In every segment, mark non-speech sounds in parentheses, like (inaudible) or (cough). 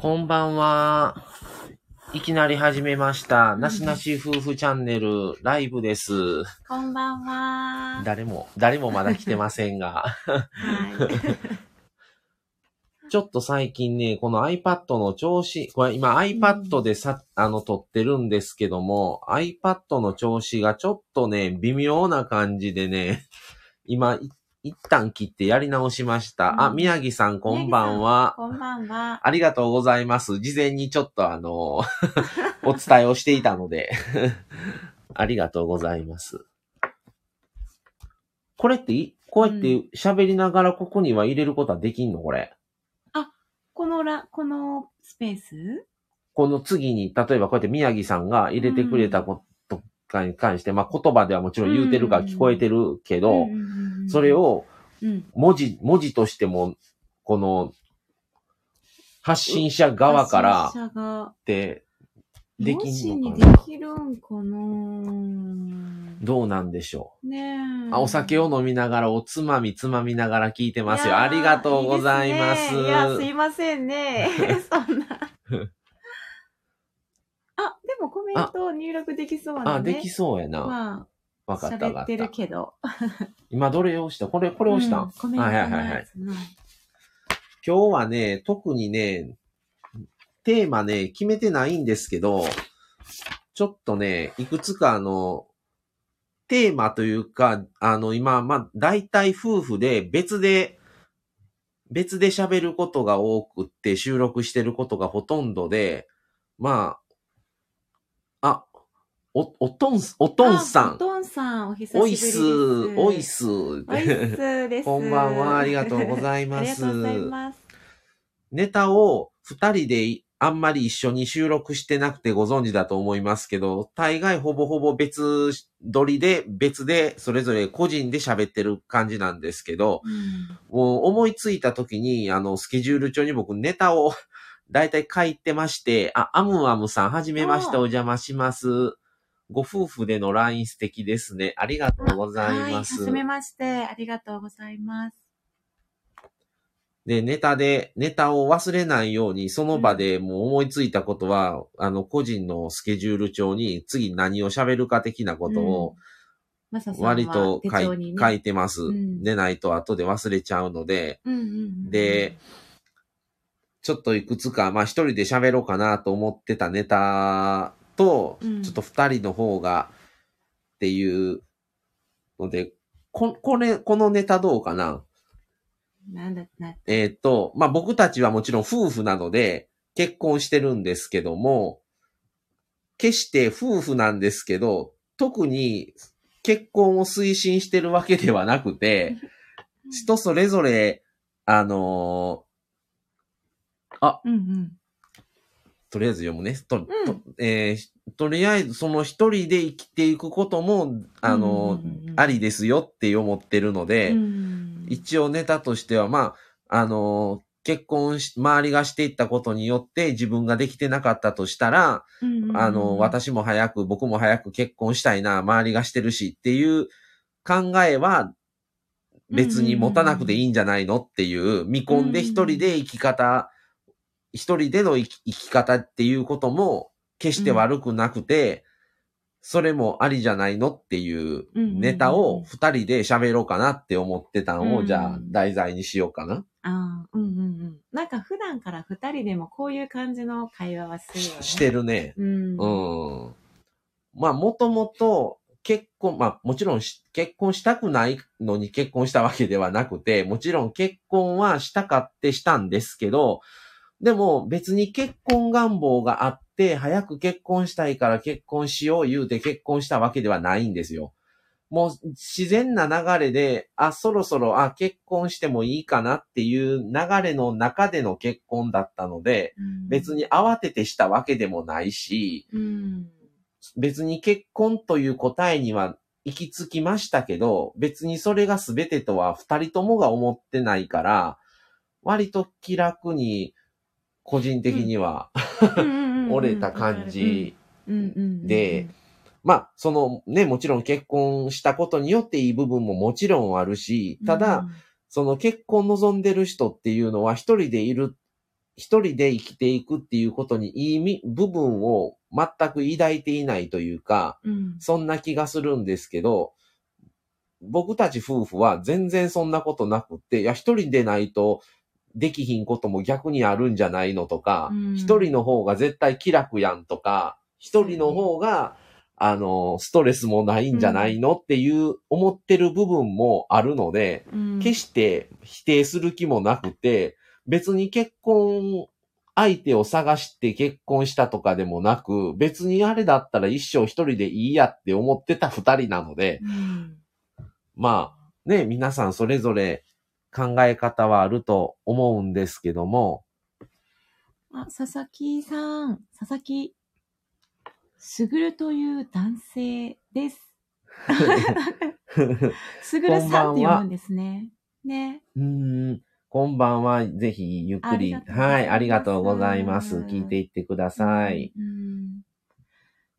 こんばんは。いきなり始めました。なしなし夫婦チャンネルライブです。こんばんは。誰も、誰もまだ来てませんが。はい。ちょっと最近ね、この iPad の調子、これ今 iPad でさ、あの、撮ってるんですけども、iPad の調子がちょっとね、微妙な感じでね、今、い一旦切ってやり直しました。あ、うん宮城さんこんばんは。こんばんは。ありがとうございます。事前にちょっとあの、(laughs) お伝えをしていたので。ありがとうございます。これってい、こうやって喋りながらここには入れることはできんの？これ。このら、このスペース？この次に、例えばこうやって宮城さんが入れてくれたことかに関して、まあ言葉ではもちろん言うてるから聞こえてるけど、それ、をうん。文字、文字としても、この、発信者側から発信者がって、できんのかなできるんかなどうなんでしょう。ねえ。あ、お酒を飲みながら、おつまみつまみながら聞いてますよ。ありがとうございます。いいですねいや、すいませんね。(laughs) そんな。あ、でもコメント入力できそうなね。あ、できそうやな。まあ、わかったわ喋ってる。けど。今どれを押した？これ、これ押した、うんコメントのはいはいはい今日はね、特にね、テーマね、決めてないんですけど、ちょっとね、いくつかあの、テーマというか、あの、今、まあ、大体夫婦で別で、別で喋ることが多くって収録してることがほとんどで、まあ、あ、お、おとん、おとんさん。あおとんさん、お久しぶりです。おいす、おいす。おいすです。こんばんは、ありがとうございます。(laughs) ありがとうございます。ネタを二人でいあんまり一緒に収録してなくてご存知だと思いますけど、大概ほぼほぼ別撮りで別でそれぞれ個人で喋ってる感じなんですけど、うんもう思いついた時に、あの、スケジュール帳に僕ネタを大体書いてまして、あ、アムアムさん、はじめまして、あお邪魔します。ご夫婦での LINE 素敵ですね。ありがとうございます。はじめまして、ありがとうございます。で、ネタで、ネタを忘れないように、その場でもう思いついたことは、あの、個人のスケジュール帳に、次何を喋るか的なことを、割と書い,、手帳にね、書いてます。うんでないと後で忘れちゃうので、うんうんうん、で、ちょっといくつか、まあ一人で喋ろうかなと思ってたネタと、うん。ちょっと二人の方がっていうので、こ、これ、このネタどうかな？なんだ、な、えーっと、まあ、僕たちはもちろん夫婦なので結婚してるんですけども、決して夫婦なんですけど、特に結婚を推進してるわけではなくて、(laughs) 人それぞれ、あのうんうん。とりあえず読むね。と、ん。とえーとりあえずその一人で生きていくことも、あの、ありですよって思ってるので、うん一応ネタとしては、まあ、あの、結婚し、周りがしていったことによって自分ができてなかったとしたら、あの、、私も早く、僕も早く結婚したいな、周りがしてるしっていう考えは別に持たなくていいんじゃないのっていう、見込んで一人で生き方、一人での生き生き方っていうことも決して悪くなくて、それもありじゃないのっていうネタを二人で喋ろうかなって思ってたのを、うんじゃあ題材にしようかな。ああ、うんうんうん。なんか普段から二人でもこういう感じの会話はするよね。ししてるね。うん。うん。まあ、もともと結婚、まあ、もちろんし結婚したくないのに結婚したわけではなくて、もちろん結婚はしたかってしたんですけど、でも別に結婚願望があって、早く結婚したいから結婚しよう言うて結婚したわけではないんですよ。もう自然な流れで、あ、そろそろ、あ、結婚してもいいかなっていう流れの中での結婚だったので、うん別に慌ててしたわけでもないし、うん。別に結婚という答えには行き着きましたけど、別にそれが全てとは二人ともが思ってないから、割と気楽に、個人的には、折れた感じ。で、まあ、そのね、もちろん結婚したことによっていい部分ももちろんあるし、ただ、、その結婚望んでる人っていうのは一人でいる、一人で生きていくっていうことにいいみ部分を全く抱いていないというか、うん。そんな気がするんですけど、僕たち夫婦は全然そんなことなくって、いや、一人でないとできひんことも逆にあるんじゃないのとかうん、一、人の方が絶対気楽やんとか、一人の方が、あの、ストレスもないんじゃないのっていう思ってる部分もあるので、うん。決して否定する気もなくて、別に結婚相手を探して結婚したとかでもなく、別にあれだったら一生一人でいいやって思ってた二人なので、うん。まあね、皆さんそれぞれ考え方はあると思うんですけども、あ、佐々木さん、佐々木、すぐるという男性です。すぐるさんって読むんですね。ね。うーん、こんばんは。ぜひゆっくり。はい、ありがとうございます。聞いていってください。うん。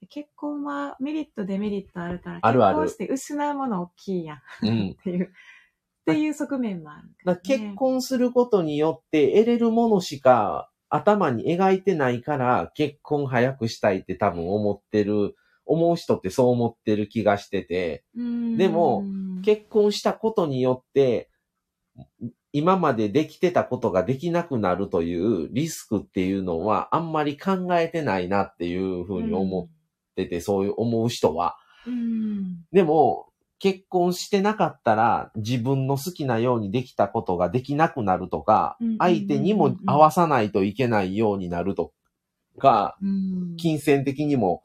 結婚はメリット、デメリットあるから、あるある結婚して失うもの大きいやん。うん。(laughs) っていう、っていう側面もあるからだから結婚することによって得れるものしか頭に描いてないから結婚早くしたいって多分思ってる、思う人ってそう思ってる気がしてて、うんでも、結婚したことによって今までできてたことができなくなるというリスクっていうのはあんまり考えてないなっていうふうに思ってて、そういう思う人は。うん。でも、結婚してなかったら自分の好きなようにできたことができなくなるとか相手にも合わさないといけないようになるとか、うん。金銭的にも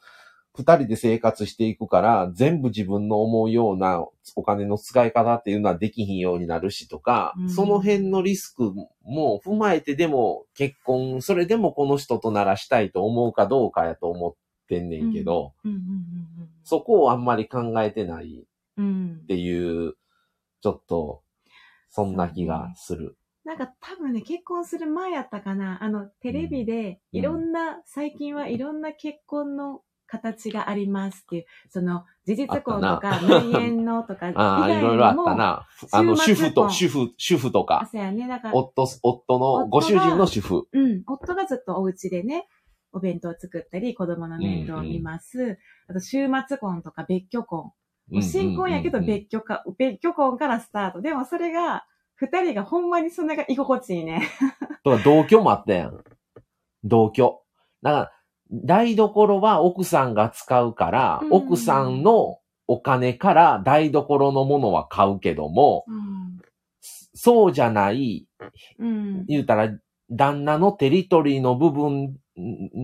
二人で生活していくから、全部自分の思うようなお金の使い方っていうのはできひんようになるしとか、うんその辺のリスクも踏まえてでも結婚、それでもこの人とならしたいと思うかどうかやと思ってんねんけど、そこをあんまり考えてないっていう、ちょっと、そんな気がする。なんか多分ね、結婚する前やったかな、あの、テレビで、うんいろんな、最近はいろんな結婚の形がありますっていう、その、事実婚とあか、内縁のとか、(laughs) 以ああ、いろいろあった。な。あの、主婦と、主婦、主婦とあ、か、そうやね。だから、夫、夫の、ご主人の主婦。うん、夫がずっとお家でね、お弁当を作ったり、子供の面倒を見ます。あと、週末婚とか別居婚。新婚やけど別居か、別居婚からスタート。でもそれが、二人がほんまにそんなが居心地いいね。とか、同居もあったやん。同居。だから、台所は奥さんが使うから、うん奥さんのお金から台所のものは買うけども、うん。そうじゃない、うん。言うたら、旦那のテリトリーの部分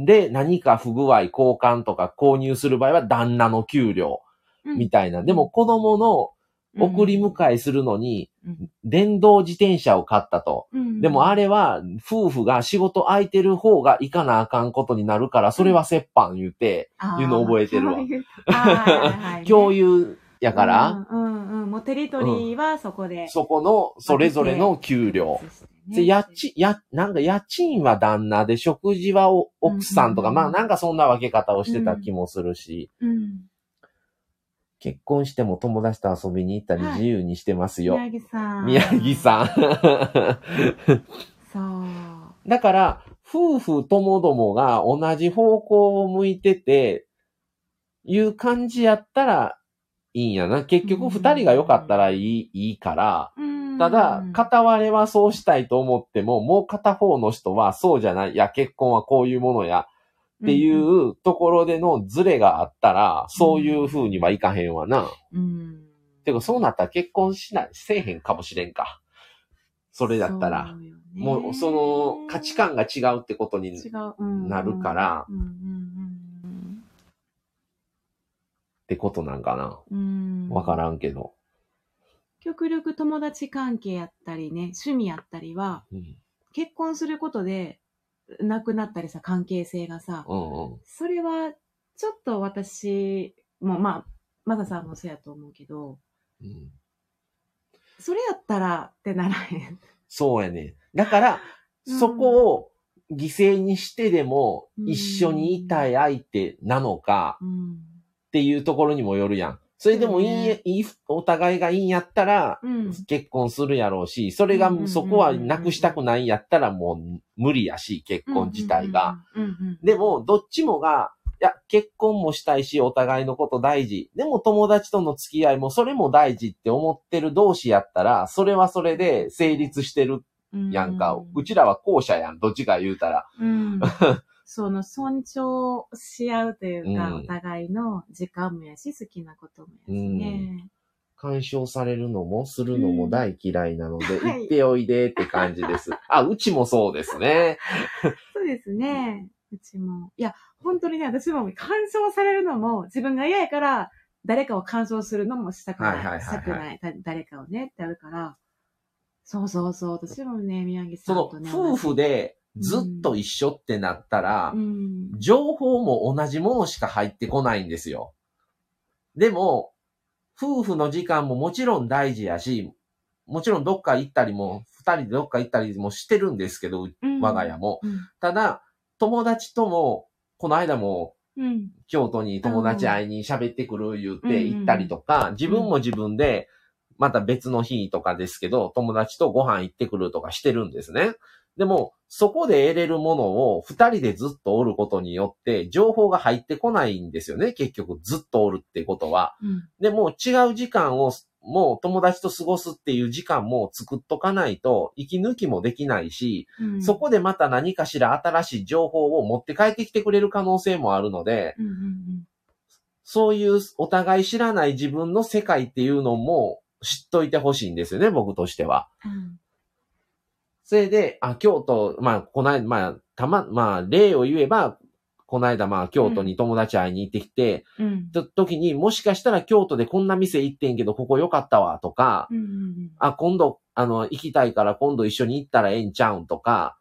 で何か不具合、交換とか購入する場合は旦那の給料みたいな。でも子供の送り迎えするのにうん、電動自転車を買ったと。うん。でもあれは、夫婦が仕事空いてる方が行かなあかんことになるから、それは折半言うて、いうの覚えてるわ。(laughs) 共有やから、うんうんうん。もうテリトリーはそこで。そこのそれぞれの給料。で、家賃、や、なんか家賃は旦那で、食事はお奥さんとか、まあなんかそんな分け方をしてた気もするし、うん。結婚しても友達と遊びに行ったりはい自由にしてますよ。宮城さん。宮城さん。そう。だから、夫婦ともどもが同じ方向を向いてて、いう感じやったらいいんやな。結局二人が良かったらいい、いいから、うんただ、片割れはそうしたいと思っても、もう片方の人はそうじゃない。いや、結婚はこういうものや。っていうところでのズレがあったら、そういう風にはいかへんわな。うん。てか、そうなったら結婚しない、せえへんかもしれんか。それだったら。もう、その、価値観が違うってことになるから、ってことなんかな。うんうん。わからんけど。極力友達関係やったりね、趣味やったりは、うん。結婚することで、なくなったりさ、関係性がさ、うんうん。それは、ちょっと私も、まあ、マサさんもそうやと思うけど、うんそれやったらってならへん。そうやね。だから、うんそこを犠牲にしてでもうん一緒にいたい相手なのかうん。っていうところにもよるやん。それでもいい、そうねいい、お互いがいいんやったら、うん。結婚するやろうし、それがうんうんうんうんそこはなくしたくないんやったらもう無理やし、結婚自体が。うんうんうん。でも、どっちもが、いや、結婚もしたいし、お互いのこと大事。でも友達との付き合いもそれも大事って思ってる同士やったら、それはそれで成立してるうんやんか。うちらは後者やん。どっちか言うたら。うん。(laughs) その尊重し合うというか、うんお互いの時間もやし、好きなこともやしね。干渉されるのもするのも大嫌いなので、うんはい行っておいでって感じです。(laughs) あ、うちもそうですね。そうですね。うちも。いや、本当にね、私も干渉されるのも自分が嫌やから、誰かを干渉するのもしたくない。はいはいはいはいしたくない。だ誰かをねってあるから。そうそうそう。私もね、宮城さそのんとね。夫婦でずっと一緒ってなったらう、ん。情報も同じものしか入ってこないんですよ。でも、夫婦の時間ももちろん大事やし、もちろんどっか行ったりも、二人でどっか行ったりもしてるんですけど、うん我が家も。うん。ただ、友達とも、この間もうん。京都に友達会いに喋ってくる言ってうん行ったりとか、自分も自分で、また別の日とかですけど、友達とご飯行ってくるとかしてるんですね。でも、そこで得れるものを二人でずっとおることによって、情報が入ってこないんですよね。結局、ずっとおるってことは。うん。でも、違う時間を、もう友達と過ごすっていう時間も作っとかないと、息抜きもできないし、うん。そこでまた何かしら新しい情報を持って帰ってきてくれる可能性もあるので、うんうんうん。そういうお互い知らない自分の世界っていうのも知っといてほしいんですよね、僕としては。うんそれで、あ、京都、まあ、こないまあ、たま、まあ、例を言えば、この間、まあ、京都に友達会いに行ってきて、うん。と時に、もしかしたら京都でこんな店行ってんけど、ここ良かったわ、とか、うんうんあ、今度、あの、行きたいから今度一緒に行ったらええんちゃうんとか、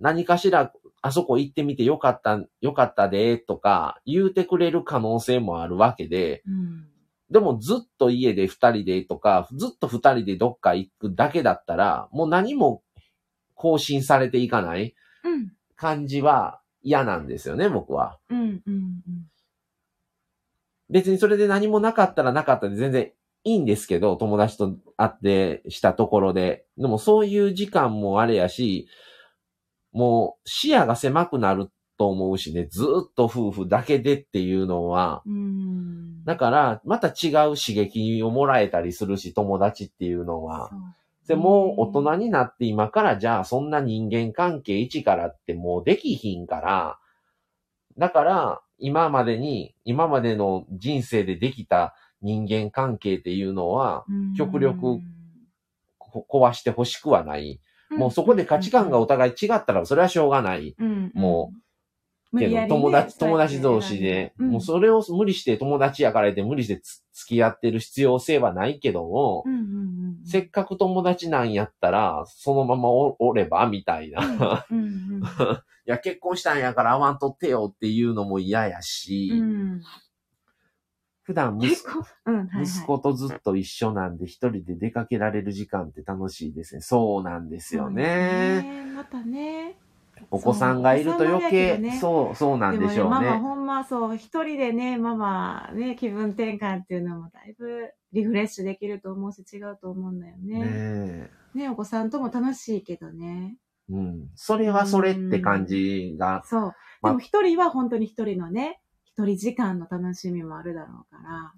何かしら、あそこ行ってみてよかった、よかったで、とか、言うてくれる可能性もあるわけで、うん。でもずっと家で二人でとか、ずっと二人でどっか行くだけだったら、もう何も更新されていかないうん。感じは嫌なんですよね、僕は。うん。うん。うん。別にそれで何もなかったらなかったで全然いいんですけど、友達と会ってしたところで。でもそういう時間もあれやし、もう視野が狭くなると思うしね、ずっと夫婦だけでっていうのは、うん。だから、また違う刺激をもらえたりするし、友達っていうのは。そうで、もう大人になって今からじゃあそんな人間関係一からってもうできひんから、だから今までに、今までの人生でできた人間関係っていうのはうん極力こ壊してほしくはない。もうそこで価値観がお互い違ったらそれはしょうがない。うんも無けど友達、友達同士で、うんもうそれを無理して友達やからで無理してつ付き合ってる必要性はないけども、うんうんうんせっかく友達なんやったら、そのままおおれば、みたいな。うんうん (laughs) いや、結婚したんやから会わんとってよっていうのも嫌やし、うん普段息結構、うん、はいはい。息子とずっと一緒なんで一人で出かけられる時間って楽しいですね。そうなんですよね。ね。またね。お子さんがいると余計ねそう、そうなんでしょうもね、ママね。ほんまそう、一人でね、ママね、気分転換っていうのもだいぶリフレッシュできると思うし違うと思うんだよね。ね。お子さんとも楽しいけどね。うん。それはそれって感じが、そう。までも一人は本当に一人のね、一人時間の楽しみもあるだろうから。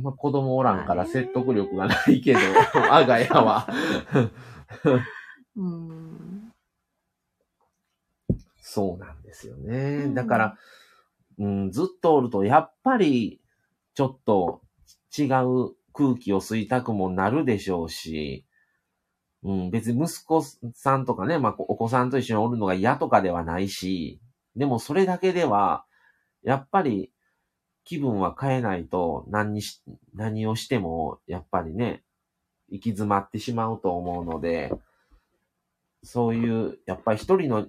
まあ、子供おらんから説得力がないけど、我が家は。(laughs) うん。そうなんですよね。うんだから、うん、ずっとおると、やっぱり、ちょっと違う空気を吸いたくもなるでしょうし、うん、別に息子さんとかね、まあ、お子さんと一緒におるのが嫌とかではないし、でもそれだけでは、やっぱり気分は変えないと何にし、何をしても、やっぱりね、行き詰まってしまうと思うので、そういう、やっぱり一人の、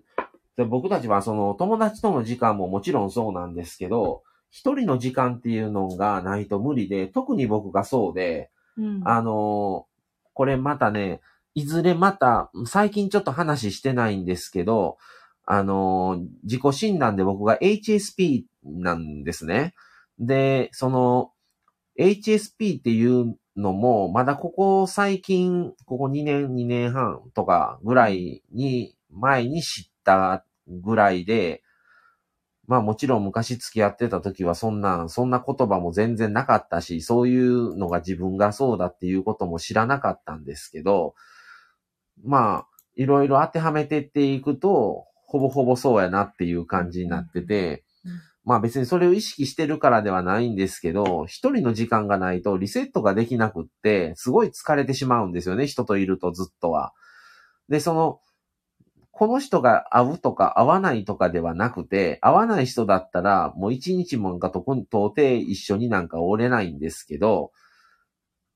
で僕たちはその友達との時間ももちろんそうなんですけど、一人の時間っていうのがないと無理で、特に僕がそうで、うん。あのーこれまたね、いずれまた、最近ちょっと話してないんですけど、あのー自己診断で僕が HSP なんですね。で、その、HSP っていうのも、まだここ最近、ここ2年、2年半とかぐらいに、前に知ったぐらいで、まあもちろん昔付き合ってた時はそんな、そんな言葉も全然なかったし、そういうのが自分がそうだっていうことも知らなかったんですけど、まあ、いろいろ当てはめてっていくと、ほぼほぼそうやなっていう感じになってて、まあ別にそれを意識してるからではないんですけど、一人の時間がないとリセットができなくって、すごい疲れてしまうんですよね、人といるとずっとは。で、その、この人が会うとか会わないとかではなくて、会わない人だったら、もう一日もなんかとこ到底一緒になんかおれないんですけど、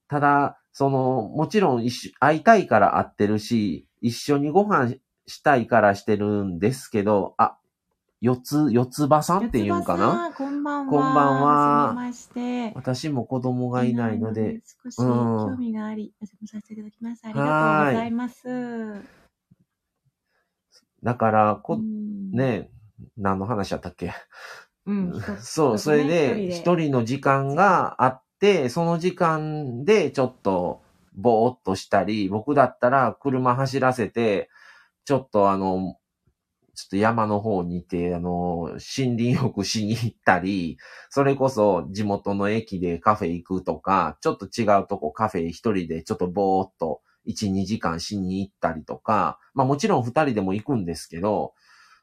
ただ、その、もちろん一緒会いたいから会ってるし、一緒にご飯したいからしてるんですけど、あ、四つ、四つ葉さんっていうんかな？こんばんは。こんばんはまして。私も子供がいないので、、少し興味があり、お邪魔させていただきます。ありがとうございます。だから、こ、うん、ね、何の話やったっけ？うん、(laughs) そう、それで、一人人の時間があって、その時間でちょっと、ぼーっとしたり、僕だったら車走らせて、ちょっとあの、ちょっと山の方にいて、あの、森林浴しに行ったり、それこそ地元の駅でカフェ行くとか、ちょっと違うとこカフェ一人でちょっとぼーっと1、2時間しに行ったりとか、まあもちろん二人でも行くんですけど、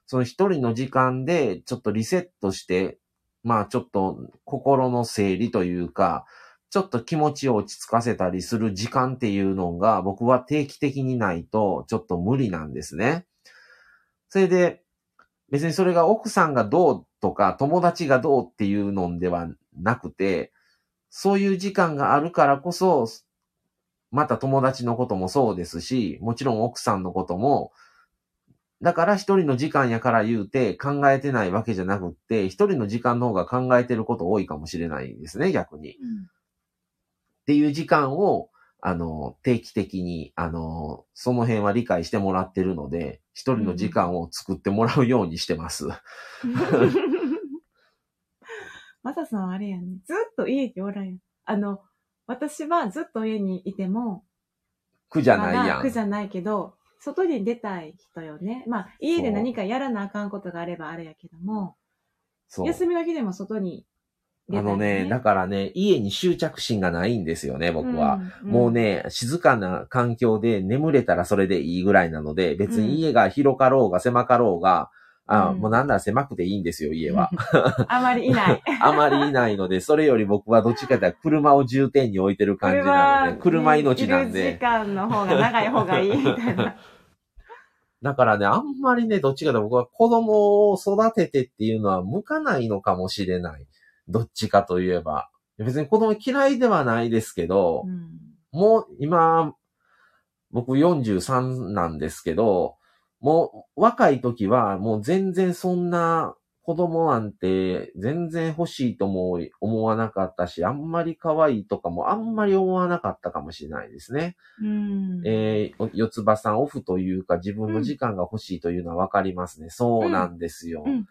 その一人の時間でちょっとリセットして、まあちょっと心の整理というか、ちょっと気持ちを落ち着かせたりする時間っていうのが僕は定期的にないとちょっと無理なんですね。それで別にそれが奥さんがどうとか友達がどうっていうのではなくて、そういう時間があるからこそ、また友達のこともそうですし、もちろん奥さんのことも、だから一人の時間やから言うて考えてないわけじゃなくって、一人の時間の方が考えてること多いかもしれないですね、逆に。っていう時間を、あの、定期的に、あの、その辺は理解してもらってるので、一人の時間を作ってもらうようにしてます。(laughs) マサさんあれやね。ずっと家におらんや。あの、私はずっと家にいても、苦じゃないやん。苦じゃないけど、外に出たい人よね。まあ、家で何かやらなあかんことがあればあれやけども。休みの日でも外に出たい、あのね、だからね、家に執着心がないんですよね、僕は。、んもう、ね、静かな環境で眠れたらそれでいいぐらいなので、別に家が広かろうが狭かろうが、あうんもうなんなら狭くていいんですよ、家は。(laughs) あまりいない。(laughs) あまりいないので、それより僕はどっちかというと車を重点に置いてる感じなので、車命なんいる時で。間の方が長い方がいいみたいな。(laughs) だからね、あんまりね、どっちかと僕は子供を育ててっていうのは向かないのかもしれない。どっちかといえば。別に子供嫌いではないですけど、うんもう今、僕43なんですけど、もう若い時はもう全然そんな子供なんて全然欲しいとも思わなかったし、あんまり可愛いとかもあんまり思わなかったかもしれないですね。うんえー、四つ葉さんオフというか自分の時間が欲しいというのはわかりますね。そうなんですよ。うん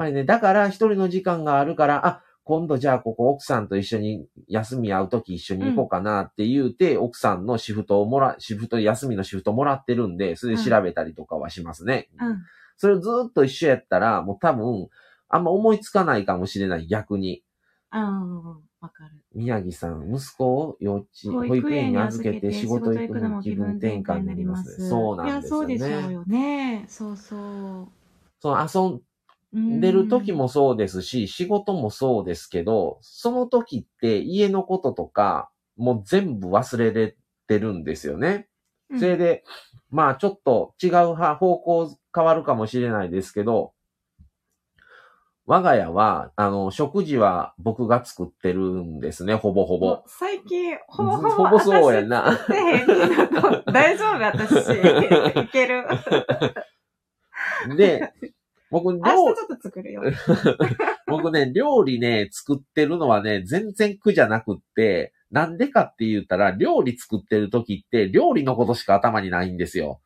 やっぱりね、だから一人の時間があるから、あ、今度じゃあここ奥さんと一緒に休み会うとき一緒に行こうかなって言うて、奥さんのシフトをもら、シフト、休みのシフトもらってるんで、それで調べたりとかはしますね。うん。それをずっと一緒やったら、もう多分、あんま思いつかないかもしれない、逆に。うん。わかる。宮城さん、息子を幼稚園、保保育育園に預預けて仕仕事行くのも気分分転換になりま。ますす。そうなんですよね。いや、そうでしょうよね。そうそう。その遊うん出る時もそうですし、仕事もそうですけど、その時って家のこととか、もう全部忘れれてるんですよね。うんそれで、まあちょっと違うは方向変わるかもしれないですけど、我が家は、あの、食事は僕が作ってるんですね、ほぼほぼ。最近、ほぼほぼ (laughs) ほぼそうやんな大丈夫私。(laughs) いける。で、僕、料明日ちょっと作るよ。(laughs) 僕ね、料理ね、作ってるのはね、全然苦じゃなくって、なんでかって言ったら、料理作ってる時って、料理のことしか頭にないんですよ。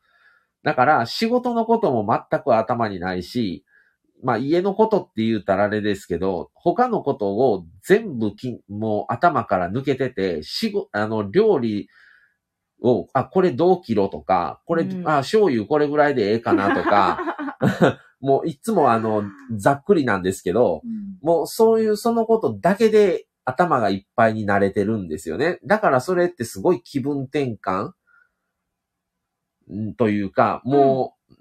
だから、仕事のことも全く頭にないし、まあ家のことって言うたらあれですけど、他のことを全部き、もう頭から抜けてて、しご、あの、料理を、あ、これどう切ろうとか、これ、うんあ、醤油これぐらいでええかなとか、(laughs) (laughs) もういつもあの、ざっくりなんですけど、うん。もうそういうそのことだけで頭がいっぱいになれてるんですよね。だからそれってすごい気分転換んというか、もう、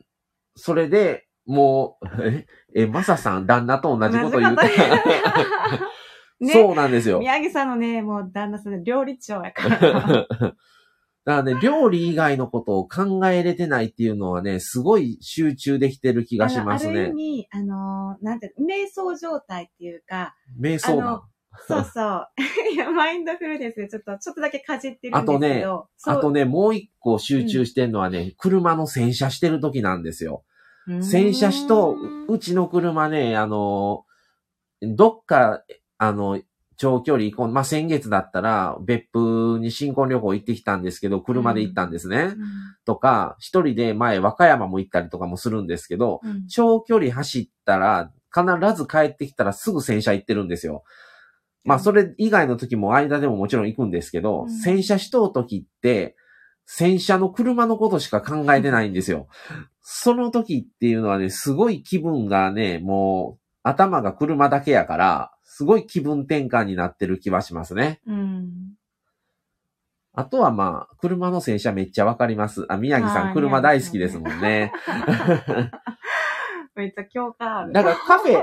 それで、もう、え、え、マサさん、旦那と同じこと言うて同じこと言う。(laughs) ね。そうなんですよ。宮城さんのね、もう旦那さん料理長やか (laughs) だら。からね、料理以外のことを考えれてないっていうのはね、すごい集中できてる気がしますあのある意ね。味、あのーなんて、瞑想状態っていうか、瞑想な。そうそう。(laughs) いや、マインドフルネスでちょっと、ちょっとだけかじってるんですけど。あとね、もう一個集中してんのはね、車の洗車してる時なんですよ。洗車しとうちの車ね、あの、どっか、あの、長距離行こう、まあ、先月だったら、別府に新婚旅行行ってきたんですけど、車で行ったんですね。とか、一人で前、和歌山も行ったりとかもするんですけど、うん長距離走ったら、必ず帰ってきたらすぐ洗車行ってるんですよ。まあ、それ以外の時も間でももちろん行くんですけど、うん洗車しとう時って、洗車の車のことしか考えてないんですよ。その時っていうのはね、すごい気分がね、もう、頭が車だけやから、すごい気分転換になってる気はしますね。うん。あとはまあ、車の洗車めっちゃわかります。あ、宮城さんはい車大好きですもんね。(laughs) めっちゃ共感ある。だからカフェ、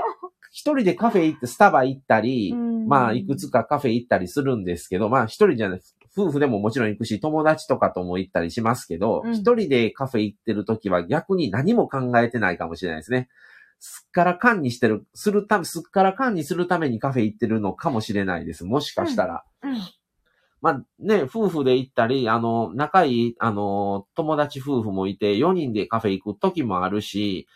一人でカフェ行って、スタバ行ったり、うんまあ、いくつかカフェ行ったりするんですけど、まあ、一人じゃない、夫婦でももちろん行くし、友達とかとも行ったりしますけど、うん一、人でカフェ行ってる時は逆に何も考えてないかもしれないですね。すっからかんにしてる、するため、すっからかんにするためにカフェ行ってるのかもしれないです。もしかしたら。うん。まあね、夫婦で行ったり、あの、仲いい、あの、友達夫婦もいて、4人でカフェ行く時もあるし、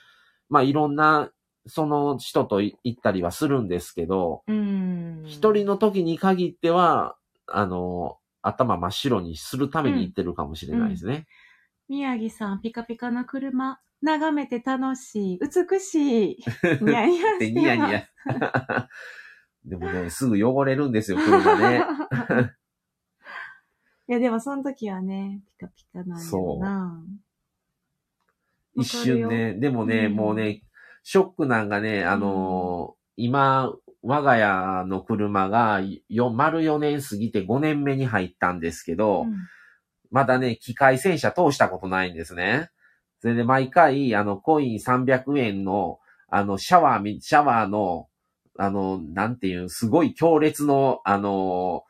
まあいろんな、その人とい行ったりはするんですけど、うん。一人の時に限っては、あの、頭真っ白にするために行ってるかもしれないですね。宮城さん、ピカピカな車、眺めて楽しい、美しい。ニヤニヤしてで、(laughs) ニヤニヤ。(laughs) でもね、すぐ汚れるんですよ、車ね。(laughs) いや、でもその時はね、ピカピカなんやろな。一瞬ね、でもね、うんもうね、ショックなんがね、あのー今、我が家の車がよ、丸4年過ぎて5年目に入ったんですけど、うんまだね、機械洗車通したことないんですね。それで毎回、あの、コイン300円の、あの、シャワーみ、シャワーの、あの、なんていう、すごい強烈の、あの、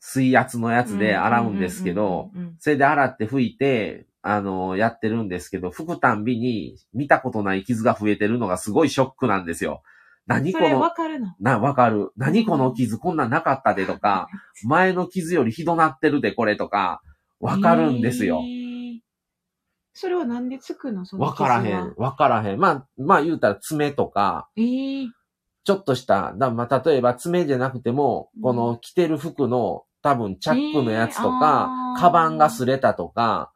水圧のやつで洗うんですけど、、それで洗って拭いて、あの、やってるんですけど、拭くたんびに見たことない傷が増えてるのがすごいショックなんですよ。何このわ、かるの？な、わかる。何この傷こんなんなかったでとか、前の傷よりひどなってるでこれとか、わかるんですよえ。ーそれはなんでつくの？そのわからへん。。わからへん。まあ、まあ言うたら爪とか、えーちょっとした、だまあ例えば爪じゃなくてもうん、この着てる服の多分チャックのやつとえーかあ、ーカバンが擦れたとか、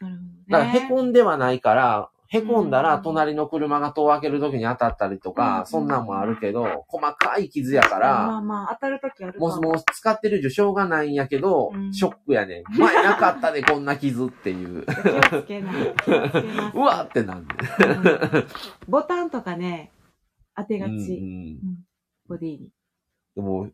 なるほどね。だからへこんではないから、へこんだらうん隣の車が戸を開けるときに当たったりとうんか、そんなんもあるけど、細かい傷やかまあら、まあ、当たるときあるかもう、もう使ってる以上しょうがないんやけどう、んショックやねん。前なかったで (laughs) こんな傷っていう。気をつけない。(laughs) うわってなんで。うんボタンとかね、当てがち、んボディに。でも、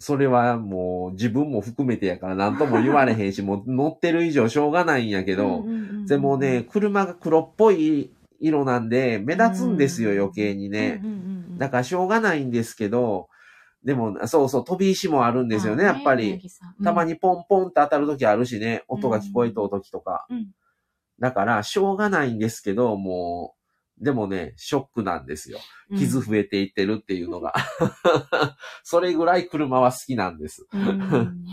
それはもう自分も含めてやから何とも言われへんし、もう乗ってる以上しょうがないんやけど、でもね、、車が黒っぽい色なんで目立つんですよ、うん余計にね。だからしょうがないんですけど、でも、そうそう、飛び石もあるんですよね、やっぱり。。たまに。にポンポンって当たる時あるしね、音が聞こえとう時とか。うんだから、しょうがないんですけど、もう、でもね、ショックなんですよ。傷増えていってるっていうのが。(laughs) それぐらい車は好きなんです。うん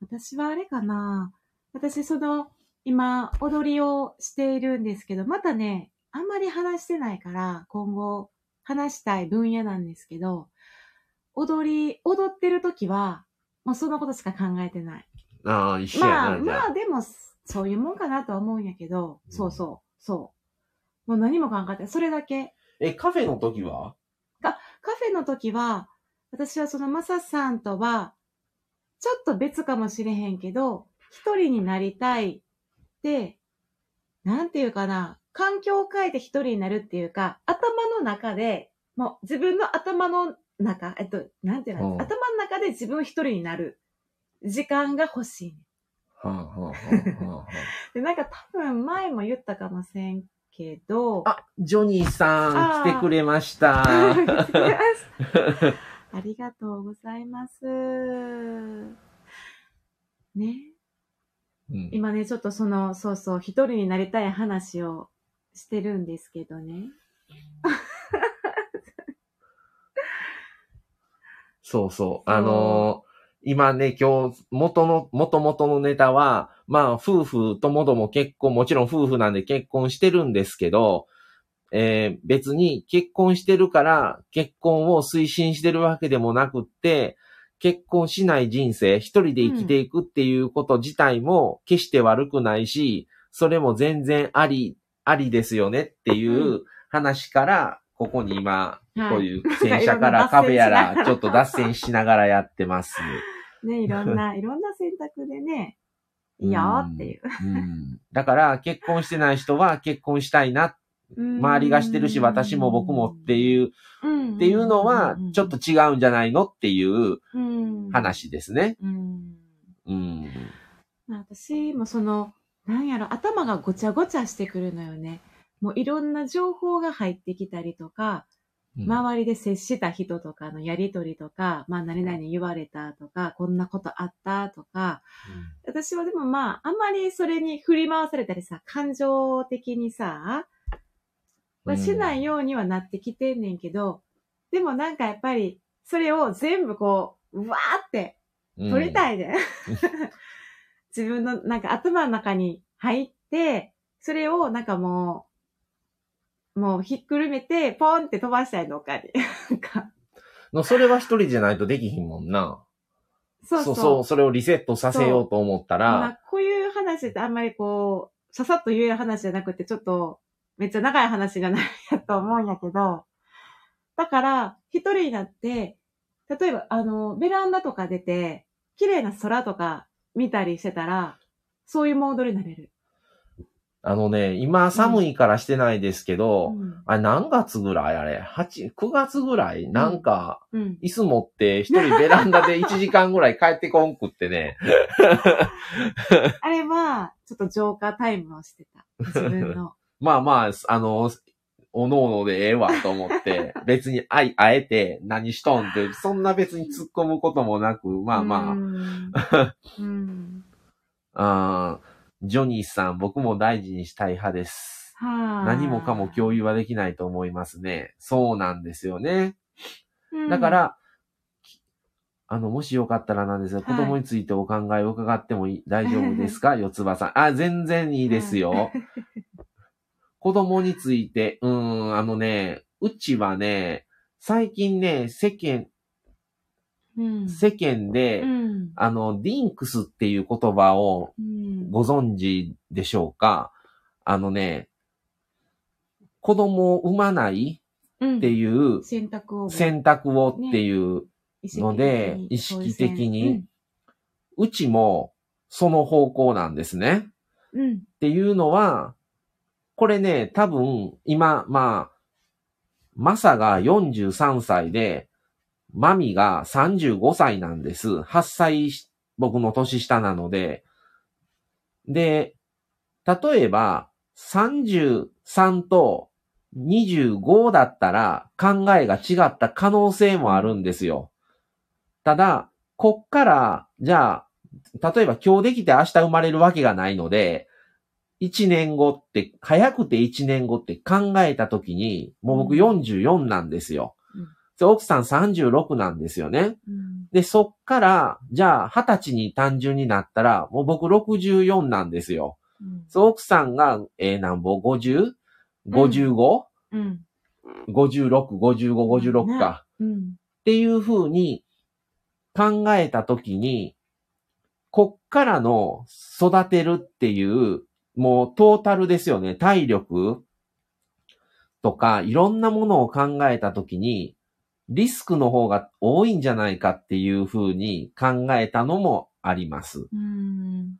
私はあれかな。私、その、今、踊りをしているんですけど、またね、あんまり話してないから、今後、話したい分野なんですけど、踊り、踊ってる時は、もうそのことしか考えてない。ああ、一緒やまあ、な、じゃあ。まあ、でも、そういうもんかなとは思うんやけど、そうそう、そう。もう何も考えてない。それだけ。え、カフェの時は？カフェの時は、私はそのマサさんとは、ちょっと別かもしれへんけど、一人になりたいって、なんていうかな、環境を変えて一人になるっていうか、頭の中で、もう自分の頭の中、えっと、なんていうの、うん頭の中で自分一人になる時間が欲しいね。はあ、はあはあはで、なんか多分前も言ったかもしれんけど、あ、あ、ジョニーさん (laughs) 来てくれました。ありがとうございます。ね。うん今ね、ちょっとその、そうそう、一人になりたい話をしてるんですけどね。(laughs) そうそう。そうあのー今ね、今日、元の、元々のネタは、まあ、夫婦ともども結婚、もちろん夫婦なんで結婚してるんですけど、えー別に結婚してるから結婚を推進してるわけでもなくって、結婚しない人生、一人で生きていくっていうこと自体も決して悪くないし、それも全然あり、ありですよねっていう話から、ここに今、はい。こういう洗車からカフェやら、ちょっと脱線しながらやってます。(laughs) ね、いろんな、いろんな選択でね、いいよっていう。うん。だから、結婚してない人は結婚したいな、周りがしてるし、私も僕もっていう、うん、っていうのは、ちょっと違うんじゃないのっていううん、話ですね。うん。私もその、なんやろ、頭がごちゃごちゃしてくるのよね。もういろんな情報が入ってきたりとか、周りで接した人とかのやりとりとか、まあ何々言われたとか、こんなことあったとか、私はでもまあ、あんまりそれに振り回されたりさ、感情的にさ、まあ、しないようにはなってきてんねんけど、でもなんかやっぱり、それを全部こう、うわーって取りい。たいで。(laughs) 自分のなんか頭の中に入って、それをなんかもう、もうひっくるめて、ポンって飛ばしたいのかに。(laughs) なんかのそれは一人じゃないとできひんもんな。そうそう。そう、それをリセットさせようと思ったまら、あ、こういう話ってあんまりこう、ささっと言える話じゃなくて、ちょっと、めっちゃ長い話じゃないやと思うんやけど、だから、一人になって、例えば、あの、ベランダとか出て、綺麗な空とか見たりしてたら、そういうモードになれる。あのね、今寒いからしてないですけど、うん。あれ何月ぐらい？あれ ?8、9月ぐらい？なんか、うん。椅子持って一人ベランダで (laughs) 1時間ぐらい帰ってこんくってね。あれは、ちょっと浄化タイムをしてた。自分の。(laughs) まあまあ、あの、おのおのでええわと思って、(laughs) 別にあい、あえて何しとんって、そんな別に突っ込むこともなく、まあまうん。うん。あ、ジョニーさん、僕も大事にしたい派です。はあ。何もかも共有はできないと思いますね。そうなんですよね。うんだか、ら、あの、もしよかったらなんですが、はい子供についてお考えを伺ってもいい大丈夫ですか？(laughs) 四つ葉さん。あ、全然いいですよ。子供について、うーん、あのね、うちはね、最近ね、世間、うん。世間で、うん。あの、ディンクスっていう言葉をうん。ご存知でしょうか？あのね、子供を産まないうんっていう選択を。選択をっていう、ので意識的にうちもその方向なんですね。うん。うん。っていうのは、これね、多分、今、まあ、マサが43歳で、マミが35歳なんです。8歳、僕の年下なので。で、例えば、33と25だったら考えが違った可能性もあるんですよ。ただ、こっから、じゃあ、例えば今日できて明日生まれるわけがないので、1年後って、早くて1年後って考えたときに、もう僕うん44なんですよ。奥さん36なんですよね。うん。で、そっから、じゃあ20歳に単純になったら、もう僕64なんですよ。うん。そう奥さんが、えー、なんぼ？50?55?56?55、うん。55、56か。うん。っていう風に考えたときに、こっからの育てるっていう、もうトータルですよね。体力、とか、いろんなものを考えたときに、リスクの方が多いんじゃないかっていうふうに考えたのもあります。うん。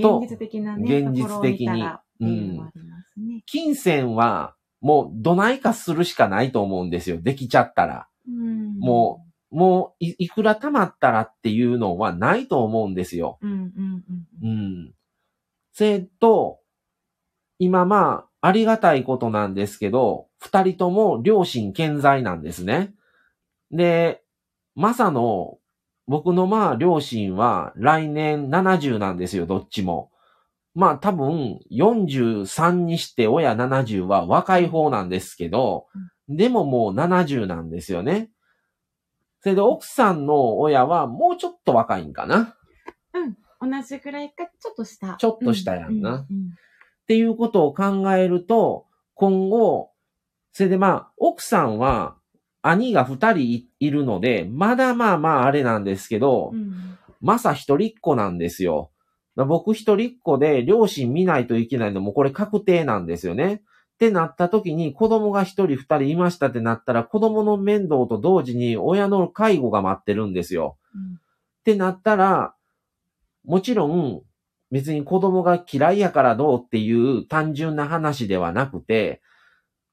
と現実的なね、現実的にうのはありますね。金銭はもうどないかするしかないと思うんですよ。できちゃったら。うん。ももういいくら貯まったらっていうのはないと思うんですよ。うんうんうんううん。ん。それと、今まあ、ありがたいことなんですけど、二人とも両親健在なんですね。で、まさの、僕のまあ両親は来年70なんですよ、どっちも。まあ多分43にして親70は若い方なんですけど、でももう70なんですよね。それで奥さんの親はもうちょっと若いんかな。うん。同じくらいか、ちょっと下。ちょっと下やんなううんっていうことを考えると、今後、それでまあ、奥さんは兄が二人いいるので、まだまあまああれなんですけど、うんうんまさ一人っ子なんですよ。僕一人っ子で両親見ないといけないのもこれ確定なんですよね。ってなった時に子供が一人二人いましたってなったら子供の面倒と同時に親の介護が待ってるんですよ。うんってなったら、もちろん別に子供が嫌いやからどうっていう単純な話ではなくて、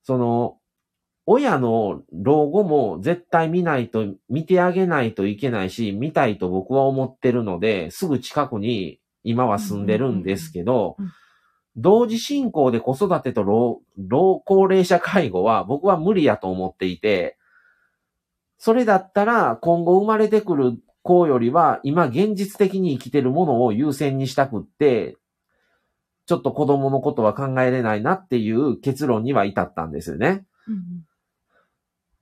その、親の老後も絶対見ないと、見てあげないといけないし、見たいと僕は思ってるので、すぐ近くに今は住んでるんですけど同時進行で子育てと老、老高齢者介護は僕は無理やと思っていて、それだったら今後生まれてくる子よりは今現実的に生きてるものを優先にしたくって、ちょっと子供のことは考えれないなっていう結論には至ったんですよね。うん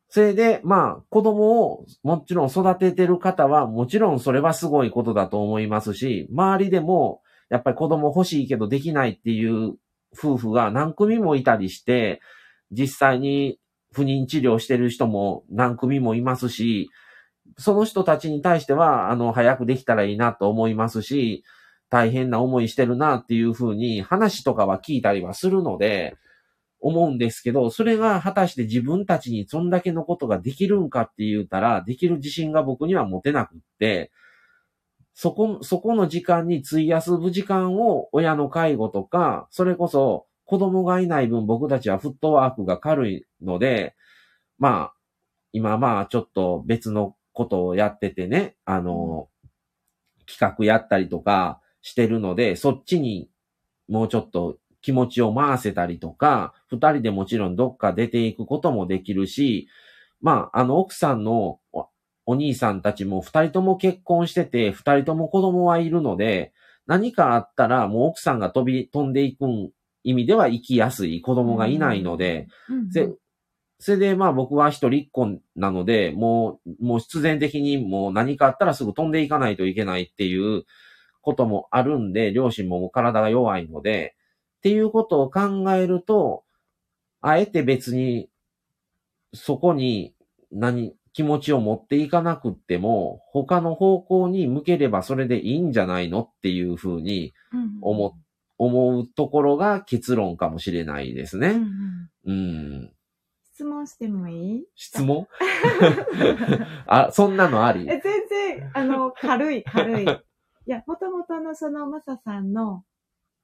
それで、まあ、子供をもちろん育ててる方は、もちろんそれはすごいことだと思いますし、周りでも、やっぱり子供欲しいけどできないっていう夫婦が何組もいたりして、実際に不妊治療してる人も何組もいますし、その人たちに対しては、あの、早くできたらいいなと思いますし、大変な思いしてるなっていうふうに話とかは聞いたりはするので、思うんですけど、それが果たして自分たちにそんだけのことができるんかって言ったら、できる自信が僕には持てなくって、そこ、そこの時間に費やす時間を親の介護とか、それこそ子供がいない分僕たちはフットワークが軽いので、まあ、今まあちょっと別のことをやっててね、あの、企画やったりとかしてるので、そっちにもうちょっと気持ちを回せたりとか、二人でもちろんどっか出ていくこともできるし、まあ、あの奥さんのおお兄さんたちも二人とも結婚してて、二人とも子供はいるので、何かあったらもう奥さんが飛び、飛んでいく意味では生きやすい子供がいないので、それでまあ僕は一人っ子なので、もう、もう必然的にもう何かあったらすぐ飛んでいかないといけないっていうこともあるんで、両親も体が弱いので、っていうことを考えると、あえて別に、そこに何、気持ちを持っていかなくっても、他の方向に向ければそれでいいんじゃないのっていうふうにうん思思うところが結論かもしれないですうんうね。んうん。質問してもいい？質問？(laughs) あ、そんなのあり？え、全然、あの、軽い、軽い。いや、もともとのそのマサさんの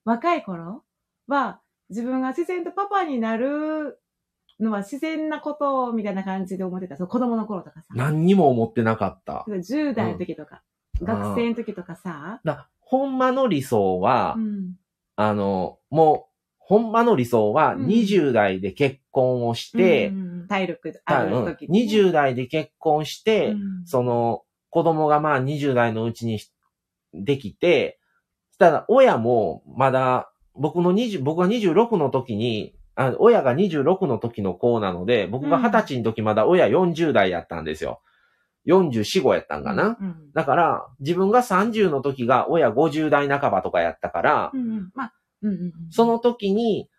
若い頃は、自分が自然とパパになるのは自然なことみたいな感じで思ってた。そう子供の頃とかさ。何にも思ってなかった。10代の時とか、うん学生の時とかさ。だほんまの理想は、うん。あの、もう、ほんまの理想はうん20代で結婚をして、うんうん体力あるうん時にね、20代で結婚して、うんその、子供がまあ20代のうちにできて、したら親もまだ、僕の20、僕が26の時に、あ親が26の時の子なので、僕が20歳の時まだ親40代やったんですよ。44、5やったんかな？うんだから、自分が30の時が親50代半ばとかやったから、うんうん。まあ、うんうんうん。その時に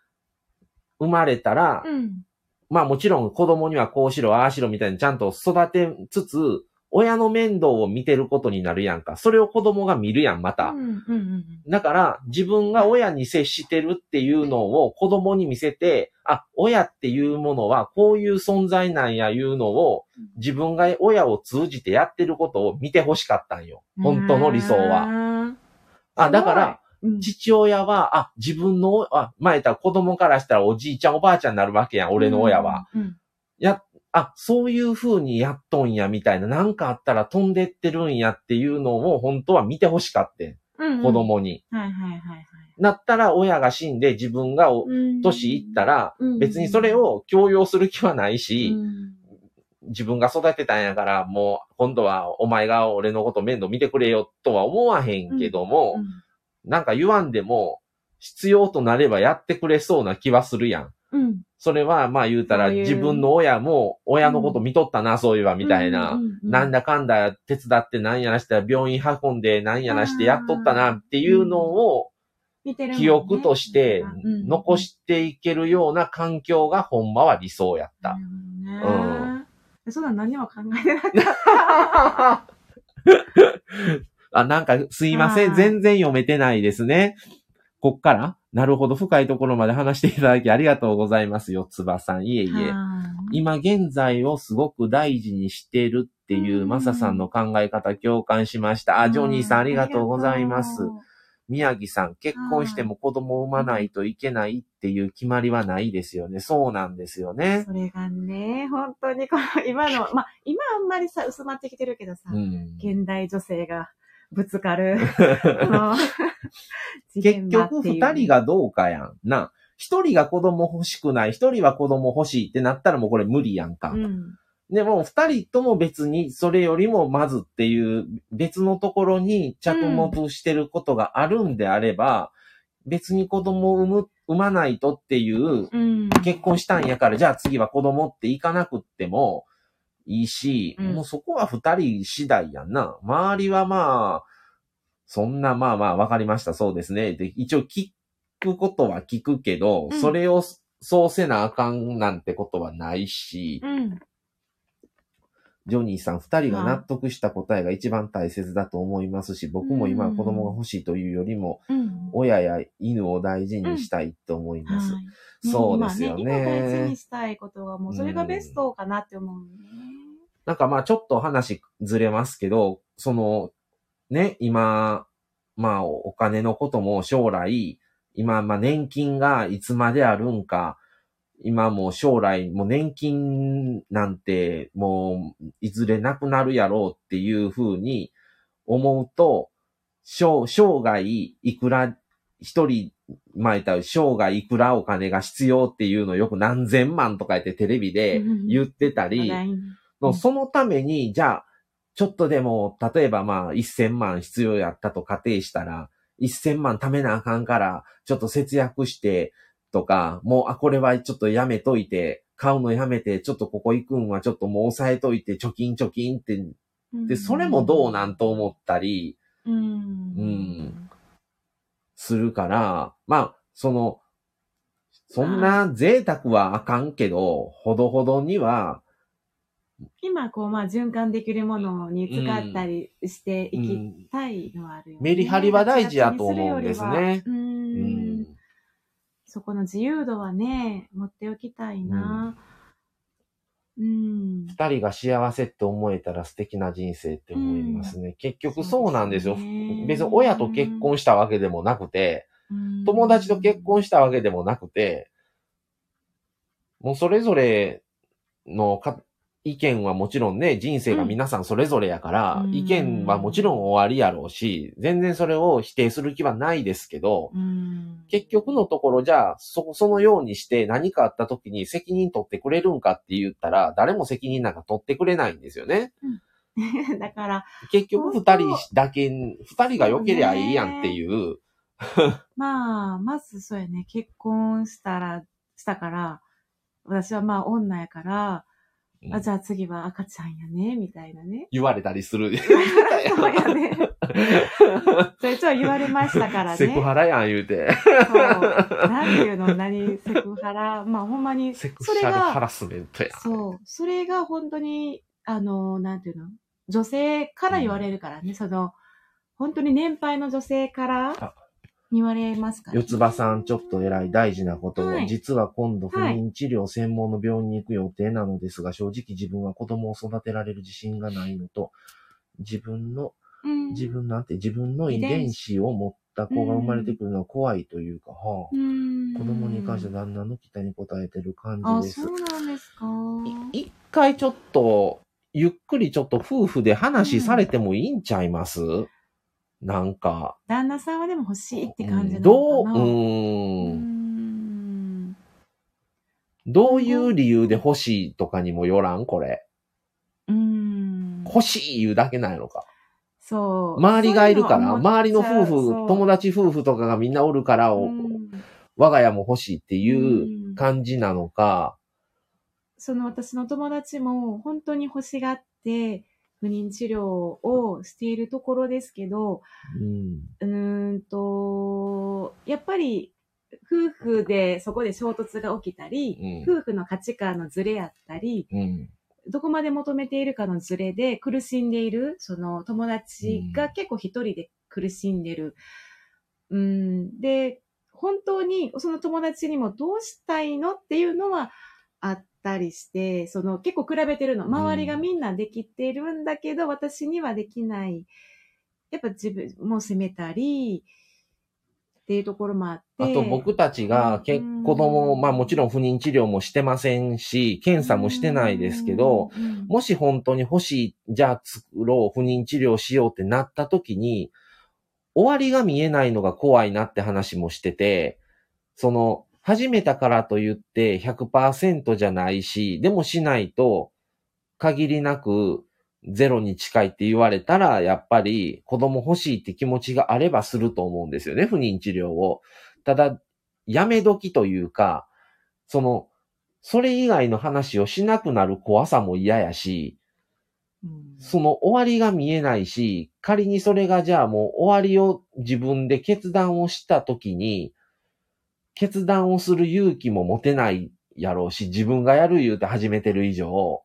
生まれたら、うん。まあもちろん子供にはこうしろ、ああしろみたいにちゃんと育てつつ、親の面倒を見てることになるやんか。それを子供が見るやん、また。うんうんうんだから、自分が親に接してるっていうのを子供に見せて、あ、親っていうものはこういう存在なんやいうのを、自分が親を通じてやってることを見てほしかったんよ。うん。本当の理想は。は。あ、だから、うん、父親は、あ、自分の、あ、前言ったら子供からしたらおじいちゃんおばあちゃんになるわけやん、俺の親は。うん。や、あ、そういう風にやっとんや、みたいな、なんかあったら飛んでってるんやっていうのを本当は見てほしかってうんん、子。供に。はいはいはいはい。なったら親が死んで自分が年いったら、うん別にそれを強要する気はないし、うん自分が育てたんやから、もう今度はお前が俺のこと面倒見てくれよとは思わへんけども、うんなんか言わんでも、必要となればやってくれそうな気はするやん。それは、まあ言うたら、自分の親も、親のこと見とったな、そういえば、みたいな。なん。だかん。だ手伝ってなん。やらして病院運ん。でなん。やらしてやっとったなっていうのを記憶として残していけるような環境がほん。まは理想やった。なるほどねそん。な何も考えてなかった。あ、なん。かすいません。全然読めてないですね。こっからなるほど。深いところまで話していただきありがとうございますよ。つばさん。いえいえ。はい今現在をすごく大事にしてるっていううんマサさんの考え方共感しました。あ、ジョニーさんありがとうございます。宮城さん、結婚しても子供を産まないといけないっていう決まりはないですよね。そうなんですよね。それがね、本当にこの今の、まあ、今あんまりさ、薄まってきてるけどさ、うん、現代女性がぶつかる、(laughs) (laughs) 結局二人がどうかやん。な。一人が子供欲しくない、一人は子供欲しいってなったらもうこれ無理やんか。うん。でも二人とも別にそれよりもまずっていう別のところに着目してることがあるんであれば、別に子供を産む、産まないとっていううん。結婚したんやから、じゃあ次は子供って行かなくってもいいし、うんもうそこは二人次第やんな。周りはまあ、そんなまあまあわかりました、そうですね。で、一応聞くことは聞くけど、うんそれをそうせなあかんなんてことはないし、うん。ジョニーさん、二人が納得した答えが一番大切だと思いますし、僕も今は子供が欲しいというよりも、うん。親や犬を大事にしたいと思います。はいそうですよね大事にしたいことはもうそれがベストかなって思うね。なんかまあちょっと話ずれますけど、その、ね、今、まあお金のことも将来、今、まあ年金がいつまであるんか、今もう将来、もう年金なんてもういずれなくなるやろうっていうふうに思うと、生生涯いくら、一人、前言った生涯いくらお金が必要っていうのをよく何千万とか言ってテレビで言ってたり、話題にのそのために、じゃあ、ちょっとでも、例えばまあ、1000万必要やったと仮定したら、1000万貯めなあかんから、ちょっと節約して、とか、もう、あ、これはちょっとやめといて、買うのやめて、ちょっとここ行くんはちょっともう抑えといて、貯金貯金って、で、それもどうなんと思ったり、うん。うん。するから、まあ、その、そんな贅沢はあかんけど、ほどほどには、今、こう、まあ、循環できるものに使ったりしていきたいのはあるよね。メリハリは大事やと思うんですねう。そこの自由度はね、持っておきたいな。うん。二人が幸せって思えたら素敵な人生って思いますね。結局そうなんですよ。別に親と結婚したわけでもなくて、友達と結婚したわけでもなくて、もうそれぞれのか意見はもちろんね、人生が皆さんそれぞれやから、うん意見はもちろん終わりやろうし、全然それを否定する気はないですけど、うん。結局のところじゃあ、そ、そのようにして何かあった時に責任取ってくれるんかって言ったら、誰も責任なんか取ってくれないんですよね。(laughs) だから、結局二人だけ、二人が良けりゃいいやんっていう。まあ、まずそうやね、結婚したら、したから、私はまあ女やから、あ、じゃあ次は赤ちゃんやね、みたいなね。言われたりする。(laughs) そうやね。(laughs) それちょ言われましたからね。セクハラやん言うて。そう。なんていうの、何、セクハラ。まあほんまに、セクそれシャルハが、ラスメントやん。そう。それが本当に、あの、なんていうの、女性から言われるからね、その、本当に年配の女性からあ言われますから、四つ葉さん、ちょっと偉い大事なことを、はい。実は今度不妊治療専門の病院に行く予定なのですが、正直自分は子供を育てられる自信がないのと、自分の、うん。自分なんて自分の遺伝子を持った子が生まれてくるのは怖いというか、はあ、うん。子供に関して旦那の期待に応えてる感あ、じです。そ。うなんですか。い一回ちょっと、ゆっくりちょっと夫婦で話されてもいいんちゃいます、なんか。旦那さんはでも欲しいって感じなのかな。どう、うん。んどういう理由で欲しいとかにもよらん？これ。うん。欲しい言うだけないのか。そう。周りがいるから、周りの夫婦、友達夫婦とかがみんなおるから、おうん我が家も欲しいっていう感じなのか。その私の友達も本当に欲しがって不妊治療をしているところですけど、うん。うーんと、やっぱり夫婦でそこで衝突が起きたり、うん。夫婦の価値観のズレやったり、うん。どこまで求めているかのズレで苦しんでいる、その友達が結構一人で苦しんでる。うん、で、本当にその友達にもどうしたいのっていうのはあったりして、その結構比べてるの。周りがみんなできてるんだけど、私にはできない。やっぱ自分も責めたり、っていうところもあって。あと僕たちが結うん子供、まあもちろん不妊治療もしてませんし、検査もしてないですけど、うん、うんもし本当に欲しい、じゃあ作ろう、不妊治療しようってなった時に、終わりが見えないのが怖いなって話もしてて、その、始めたからと言って100%じゃないし、でもしないと、限りなくゼロに近いって言われたら、やっぱり子供欲しいって気持ちがあればすると思うんですよね、不妊治療を。ただ、やめ時というか、その、それ以外の話をしなくなる怖さも嫌やし、うんその終わりが見えないし、仮にそれがじゃあもう終わりを自分で決断をした時に、決断をする勇気も持てないやろうし、自分がやる言うて始めてる以上、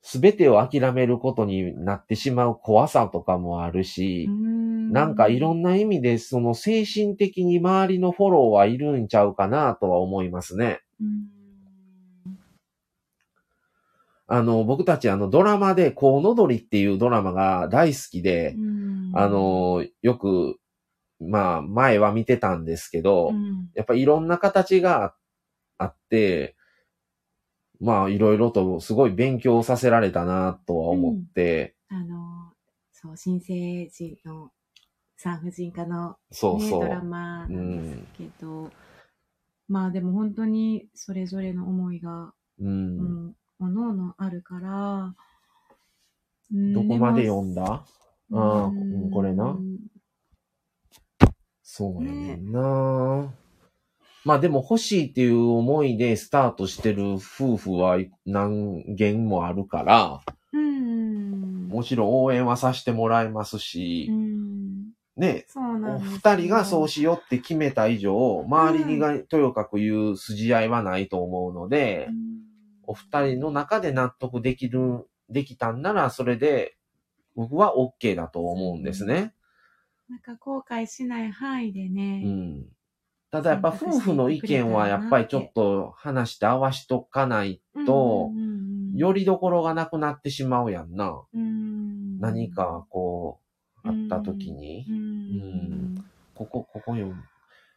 すべてを諦めることになってしまう怖さとかもあるし、なんかいろんな意味でその精神的に周りのフォローはいるんちゃうかなとは思いますね。うん。あの、僕たちあのドラマで、コウノドリっていうドラマが大好きで、うん。あ、の、よく、まあ、前は見てたんですけど、うん。やっぱいろんな形があって、まあ、いろいろとすごい勉強させられたなとは思って、あの、そう、新生児の産婦人科の、ね、そうそドラう。マなんですけど、まあでも本当にそれぞれの思いが、う。うんん、おのおのあるから、うんどこまで読んだ？ああうんこれなそうやねんな、まあでも欲しいっていう思いでスタートしてる夫婦は何件もあるから、うん。もちろん応援はさせてもらいますしう、ん。ね、そうなんですよ二人がそうしようって決めた以上、周りにがとよかく言う筋合いはないと思うので、うんお二人の中で納得できる、できたんなら、それで、僕は OK だと思うんですね。なんか後悔しない範囲でね。うん。ただやっぱ夫婦の意見はやっぱりちょっと話して合わしとかないとよりどころがなくなってしまうやんな。うん何かこう、あった時にう。んここ、ここよ。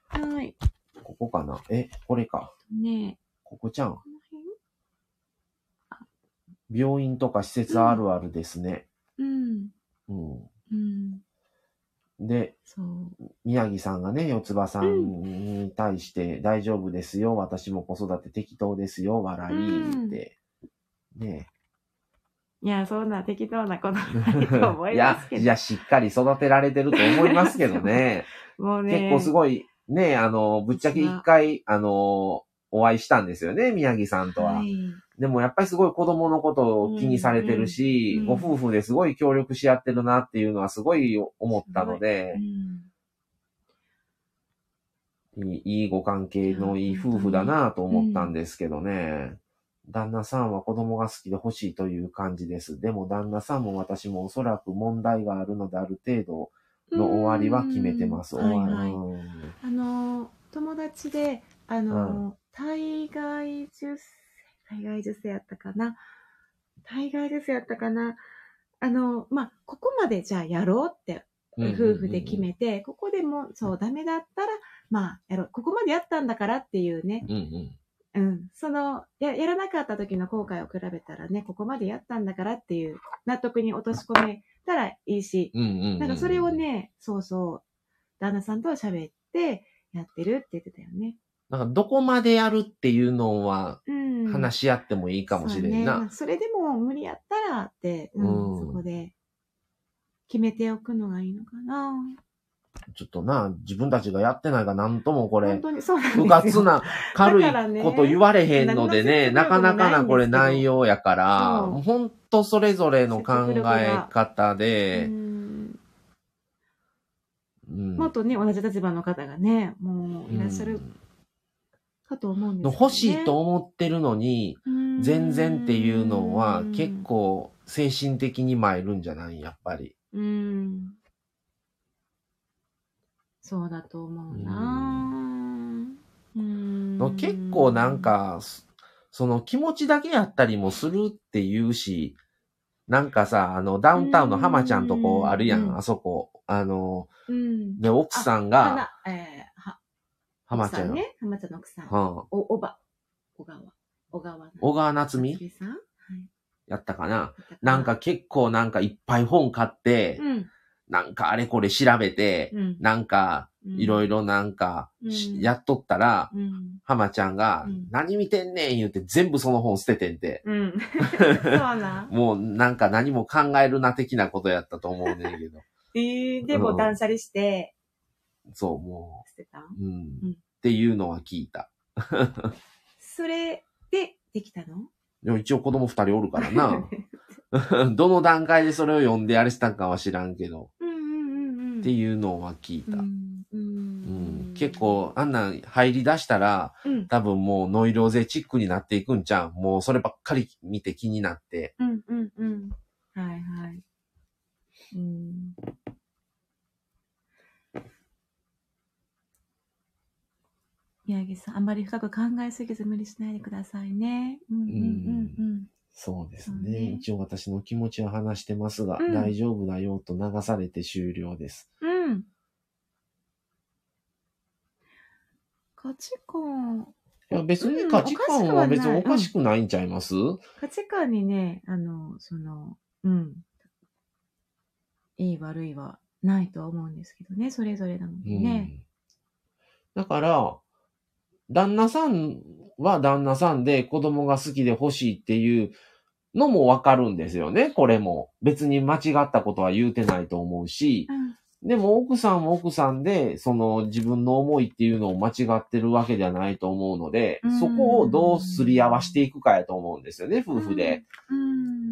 はい。ここかな？え、これか。ねここちゃん？病院とか施設あるあるですね。うん。うん。うん。で。宮城さんがね、四つ葉さんに対して、大丈夫ですよ、私も子育て適当ですよ、笑いって。ねいや、そんな適当なことないと思います、けど。(laughs) いや、しっかり育てられてると思いますけどね。(laughs) もうね。結構すごい、ね、あの、ぶっちゃけ一回、あの、お会いしたんですよね、宮城さんとは。はい。でもやっぱりすごい子供のことを気にされてるし、うんうんご夫婦ですごい協力し合ってるなっていうのはすごい思ったのでう、ん。いいいいご関係のいい夫婦だなと思ったんですけどね。旦那さんは子供が好きで欲しいという感じです。でも旦那さんも私もおそらく問題があるのである程度の終わりは決めてます。はいはい。うん。あの、友達で、あの、体外受精、体外受精やったかな体外受精やったかなあの、まあ、ここまでじゃあやろうって、夫婦で決めて、ここでもそうダメだったら、まあ、やろう。ここまでやったんだからっていうね、うんうん。うん。その、や、やらなかった時の後悔を比べたらね、ここまでやったんだからっていう納得に落とし込めたらいいし、うんうんうん。なんかそれをね、そうそう、旦那さんと喋ってやってるって言ってたよね。なんかどこまでやるっていうのはうん。話し合ってもいいかもしれんな。そうねそれでも無理やったらって、うんうんそこで決めておくのがいいのかな。ちょっとな、自分たちがやってないからなんともこれ本、当にそうなんですよ。不活な、軽いこと言われへんのでね、なかなかなこれ内容やから、ほんとそれぞれの考え方うで、んうんもっとね、同じ立場の方がね、もういらっしゃるかと思うんですね。欲しいと思ってるのに、うん全然っていうのは結構精神的に参るんじゃない？やっぱり。うん。そうだと思うなうん。結構なん、か、そその気持ちだけやったりもするって言うし、なんかさ、あの、ダウンタウンの浜ちゃんとこあるやうんん、あそこ。あの、うん。で、奥さんあが、浜ちゃん、ね。浜ちゃんの奥さん。うん、お、おば、小川。小川。小川夏美さん？はい。やったかな？なんか、結構なんかいっぱい本買って、うん。なんかあれこれ調べて、うん。なんかいろいろ。ろなんかし、うんやっとったら、うん。浜ちゃんが、うん何見てんねん言うて全部その本捨ててんて。うん。(laughs) そうなん。もうなんか何も考えるな的なことやったと思うねんけど。(laughs) えー、でも断捨離して、そう、も捨てた？んう、うん、うんっていうのは聞いた。それでできたの？でも一応子供二人おるからな。(laughs) どの段階でそれを読んであれしたんかは知らんけど、うんうんうんうん。っていうのは聞いた。うん。ううんん。結構、あんなん入り出したら、うん。多分もうノイローゼチックになっていくんちゃうもうそればっかり見て気になって。うんうんうん。はいはい。うん。宮城さん、あんまり深く考えすぎず無理しないでくださいね。うんうんうんそうですねね。一応私の気持ちは話してますが、うん大丈夫だよと流されて終了です。うん。うん。価値観、いや別にうん価値観は別におかしくないんちゃいます、価値観にね、あの、その、うん。いい悪いはないとは思うんですけどね、それぞれなのでね。だから、旦那さんは旦那さんで子供が好きで欲しいっていうのもわかるんですよね、これも。別に間違ったことは言うてないと思うし、うんでも奥さんも奥さんで、その自分の思いっていうのを間違ってるわけじゃないと思うのでうん、そこをどうすり合わしていくかやと思うんですよね、夫婦で。。うん。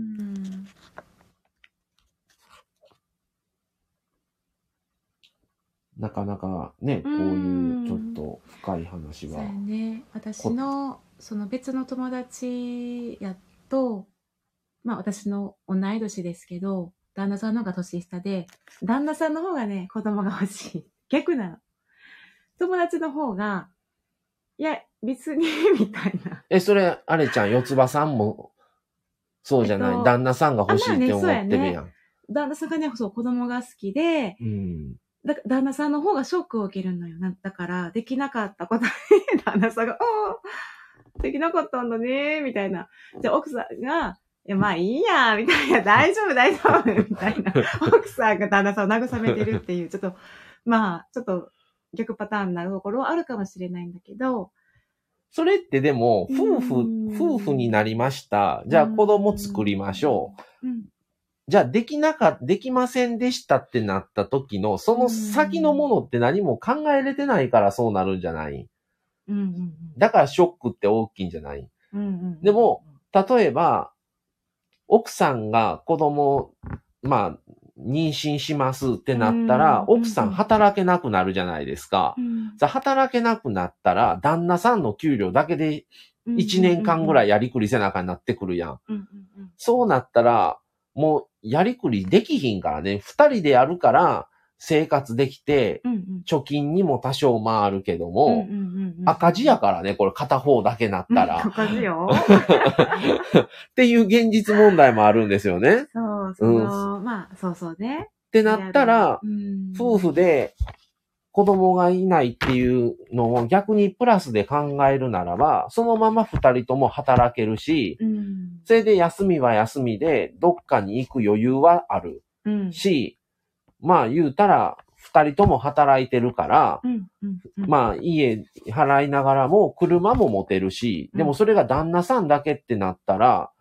なかなかね、こういうちょっと深い話は。やね。私の、その別の友達やと、まあ私の同い年ですけど、旦那さんの方が年下で、旦那さんの方がね、子供が欲しい。(laughs) 逆なの。友達の方が、いや、別に、(laughs) みたいな。え、それ、あれちゃん、四つ葉さんも、そうじゃない、えっと旦那さんが欲しいって思ってるやん。旦那さんがね、そう、子供が好きで、うん。だ旦那さんの方がショックを受けるのよ。なだから、できなかったことに、(laughs) 旦那さんが、ああ、できなかったんだね、みたいな。で、奥さんが、いや、まあいいや、みたいな、大丈夫、大丈夫、みたいな。(laughs) 奥さんが旦那さんを慰めてるっていう、ちょっと、まあ、ちょっと逆パターンなところはあるかもしれないんだけど、それってでも、夫婦うん、夫婦になりました。じゃあ子供作りましょう。うん。じゃあできなか、できませんでしたってなった時の、その先のものって何も考えれてないからそうなるんじゃない？うんうんうん。だからショックって大きいんじゃない？うんうんうん、でも、例えば、奥さんが子供、まあ、妊娠しますってなったら、うん奥さん働けなくなるじゃないですかう。ん、さ働けなくなったら、旦那さんの給料だけで1年間ぐらいい。やりくりせなあかんなってくるやん。うんうんうんそうなったら、もうやりくりできひんからね、二人でやるから生活できて、うんうん貯金にも多少回るけども、うんうんうんうん赤字やからね、これ片方だけなったら。赤字よ。(laughs) っていう現実問題もあるんですよね。っそう、その、まあ、そうそうね。てなったら、うん夫婦で子供がいないっていうのを逆にプラスで考えるならば、そのまま二人とも働けるし、うん。それで休みは休みでどっかに行く余裕はあるうん。し、まあ言うたら二人とも働いてるから、うん。うん。うん、まあ家払いながらも車も持てるし、でもそれが旦那さんだけってなったら、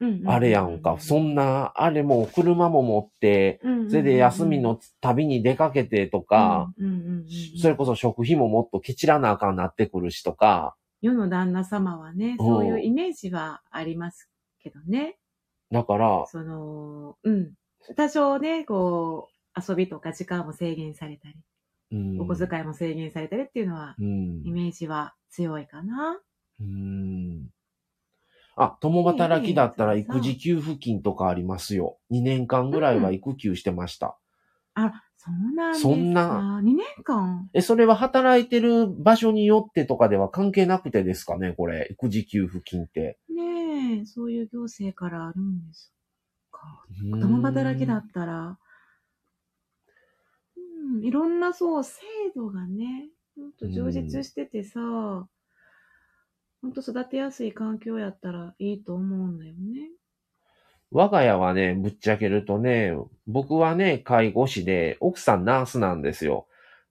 うん、あれやんか、そんな、あれもう車も持って、それで休みの旅に出かけてとか、うんうんうんうんそれこそ食費ももっとケチらなあかんなってくるしとか、世の旦那様はね、そういうイメージはありますけどね。だから、その、うん。多少ね、こう、遊びとか時間も制限されたり、うん。お小遣いも制限されたりっていうのは、うん。イメージは強いかな。うんあ、共働きだったら育児給付金とかありますよ。2年間ぐらいは育休してました。あ、そうなんですか？そんな。2年間？え、それは働いてる場所によってとかでは関係なくてですかね、これ。育児給付金って。ねえ、そういう行政からあるんですか？うん共働きだったら、うん、いろんなそう、制度がね、ほんと充実しててさ、ほんと育てやすい環境やったらいいと思うんだよね。我が家はね、ぶっちゃけるとね、僕はね、介護士で、奥さんナースなんですよ。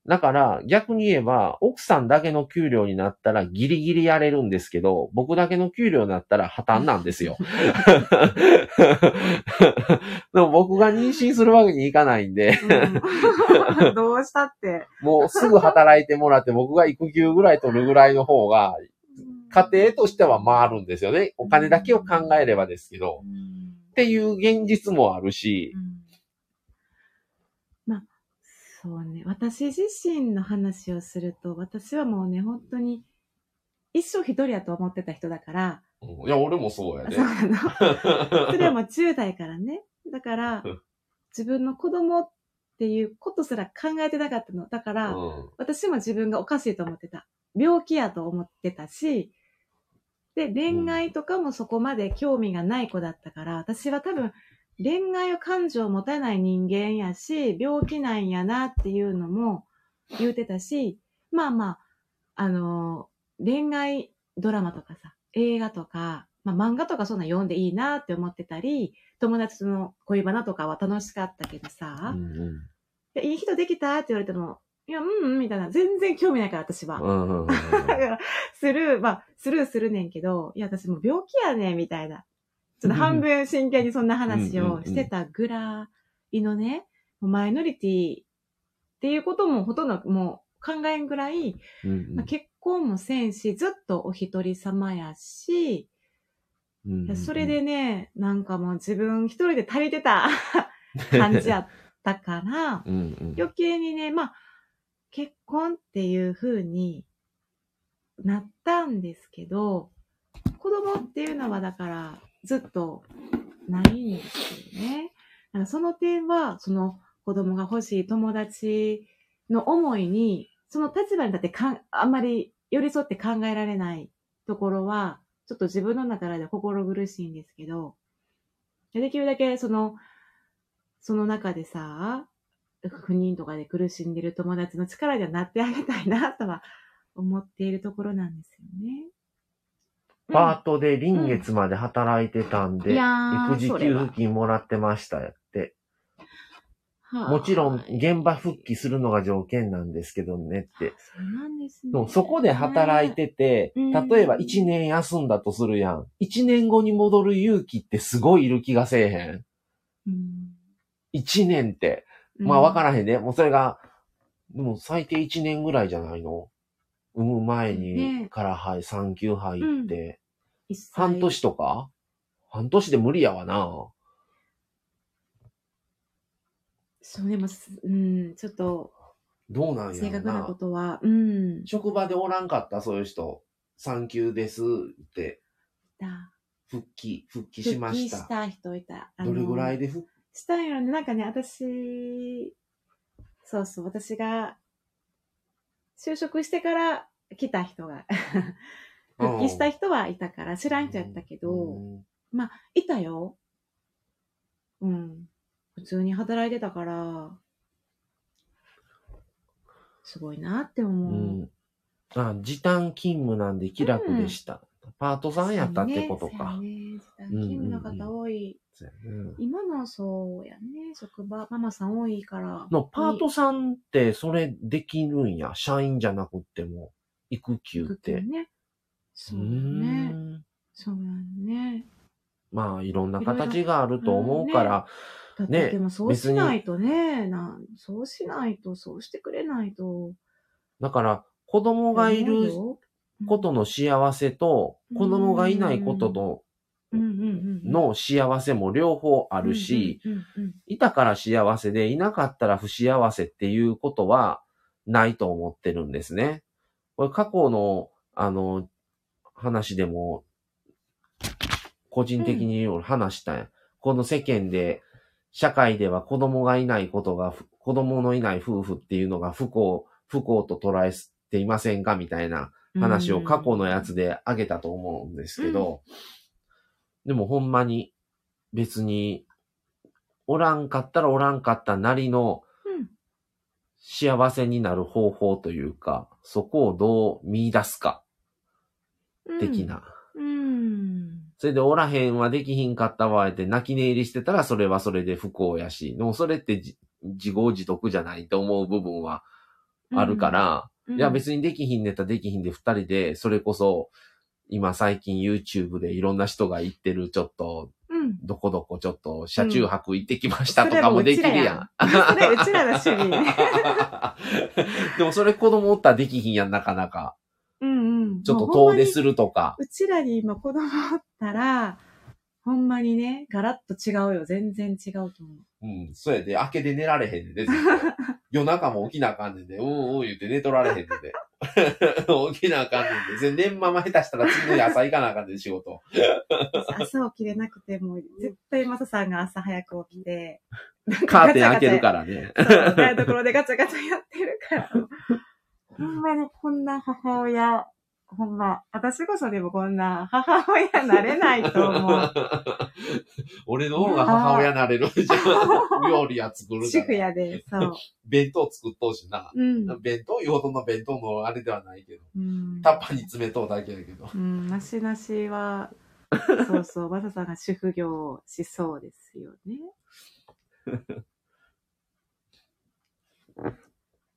だから、逆に言えば、奥さんだけの給料になったらギリギリやれるんですけど、僕だけの給料になったら破綻なんですよ。でも僕が妊娠するわけにいかないんで、うん、(laughs) どうしたって。もうすぐ働いてもらって僕が育休ぐらい取るぐらいの方が、家庭としては回るんですよね。お金だけを考えればですけど。うんっていう現実もあるしう、んまあ、そうね。私自身の話をすると、私はもうね、本当に、一生一人やと思ってた人だから、うんいや、俺もそうやそうなの。(laughs) それはもう10代からね。だからうん、自分の子供っていうことすら考えてなかったの。だから、うん私も自分がおかしいと思ってた。病気やと思ってたし、で、恋愛とかもそこまで興味がない子だったから、私は多分、恋愛を感情を持たない人間やし、病気なんやなっていうのも言うてたし、まあまあ、あの、恋愛ドラマとかさ、映画とか、まあ漫画とかそんなん読んでいいなって思ってたり、友達との恋バナとかは楽しかったけどさ、うんでいい人できたって言われても、いや、うん、うん、みたいな。全然興味ないから、私は。スルー、まあ、スルーするねんけど、いや、私もう病気やねん、みたいな。ちょっと半分真剣にそんな話をしてたぐらいのね、マイノリティっていうこともほとんどもう考えんぐらい、うんまあ結婚もせんし、ずっとお一人様やし、うんそれでね、なんかもう自分一人で足りてた (laughs) 感じやったから、うんうん余計にね、まあ、結婚っていう風になったんですけど、子供っていうのはだからずっとないんですよね。だからその点は、その子供が欲しい友達の思いに、その立場に立ってかんあんまり寄り添って考えられないところは、ちょっと自分の中で心苦しいんですけど、できるだけその、その中でさ、不妊とかで苦しんでる友達の力にはなってあげたいなとは思っているところなんですよね。パートで臨月まで働いてたんで、育児給付金もらってましたって。はあもちろん現場復帰するのが条件なんですけどねって。そうなんですね。そこで働いてて、うん例えば1年休んだとするやん。1年後に戻る勇気ってすごいいる気がせえへん。うん、1年って。まあわかららへんね。もうそれが、でも最低1年ぐらいじゃないの？産む前にねからはい、産休入って、一切半年とか？半年で無理やわな。そう、でもす、うん、ちょっと、どうなんやろ正確なこな。とは、うん。職場でおらんかった、そういう人。産休ですって、だ復帰、復帰しました。復帰した人いた。どれぐらいでで復したんやろね。なんかね、私、そうそう、私が、就職してから来た人が、復帰した人はいたから、知らん人やったけど、うんいたよ。うん。普通に働いてたから、すごいなってう思う。ん。あ、時短勤務なんで気楽でした。パートさんやったってことか。そうやね。勤務の方多い。今のそうやね。職場、ママさん多いから。のパートさんってそれできるんや？社員じゃなくっても、育休っ育て。休ね。そうね。んそうやね。まあ、いろんな形があると思うから、だって、ねでもそうしないとねなん、そうしないと、そうしてくれないと。だから、子供がいることの幸せと、子供がいないことのうんうんうんうん、の幸せも両方あるし、うんうんうんいたから幸せでいなかったら不幸せっていうことはないと思ってるんですね。これ過去の、あの、話でも、個人的に話したん。や。この世間で、社会では子供がいないことが、ふ子供のいない夫婦っていうのが不幸、不幸と捉えていませんか？みたいな話を過去のやつであげたと思うんですけど、でもほんまに別に、おらんかったらおらんかったなりのうん幸せになる方法というか、そこをどう見出すか、うん的。な。うん。それでおらへんはできひんかったわって泣き寝入りしてたらそれはそれで不幸やし、でもそれってじ自業自得じゃないと思う部分はあるから、うん、いや別にできひんねったらできひんで二人で、それこそ、今最近 YouTube でいろんな人が行ってるちょっと、うん。どこどこちょっと車中泊行ってきましたとかもできるやん。それうちらの趣味ね。(laughs) でもそれ子供おったらできひんやん、なかなか。うんうん。ちょっと遠出するとか。うちらに今子供おったら、ほんまにね、ガラッと違うよ。全然違うと思う。うん、そうやで、明けで寝られへんで、(laughs) 夜中も起きなあかんねんで、うんうん言って寝とられへんねんで。(laughs) 起きなあかんねんで。全然ママ下手したら次の日朝行かなあかんねん、仕事。朝起きれなくても、絶対マサさんが朝早く起きて、(laughs) カーテン開けるからね。そう、台所でガチャガチャやってるから。ほんまにこんな母親、ほんま、私こそでもこんな母親なれないと思う。(laughs) 俺の方が母親なれるじゃん。(laughs) 料理は作る主婦。やで、そう。(laughs) 弁当作っとうしな。うん。弁当いうほどの弁当のあれではないけど。うんタッパーに詰めとうだけやけど。うん、なしなしは、そうそう、マサさんが主婦業をしそうですよね。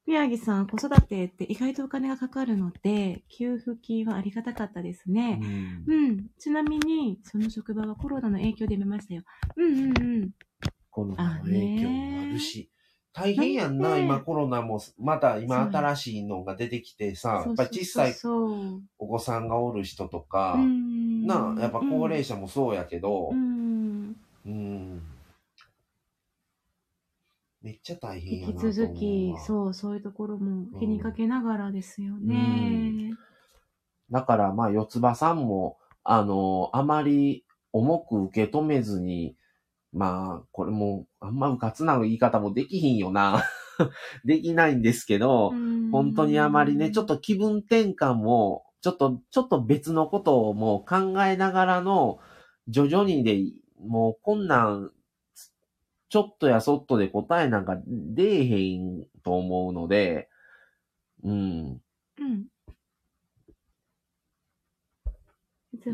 宮城さん、子育てって意外とお金がかかるので、給付金はありがたかったですね。うんうん。ちなみに、その職場はコロナの影響で見ましたよ。うんうんうん。コロナの影響もあるし。大変やんな、今コロナも、また今新しいのが出てきてさ、やっぱり小さいお子さんがおる人とか、うん。なあ、やっぱ高齢者もそうやけどう、ん。うん。めっちゃ大変や引きなと思うわ。続き、そう、そういうところも気にかけながらですよね。だから、まあ、四つ葉さんも、あの、あまり重く受け止めずに、まあ、これも、あんまうかつな言い方もできひんよな。(laughs) できないんですけど、本当にあまりね、ちょっと、と気分転換も、ちょっと、ちょっと別のことをもう考えながらの、徐々にで、もうこんなん、ちょっとやそっとで答えなんか出えへんと思うので、うん。うん。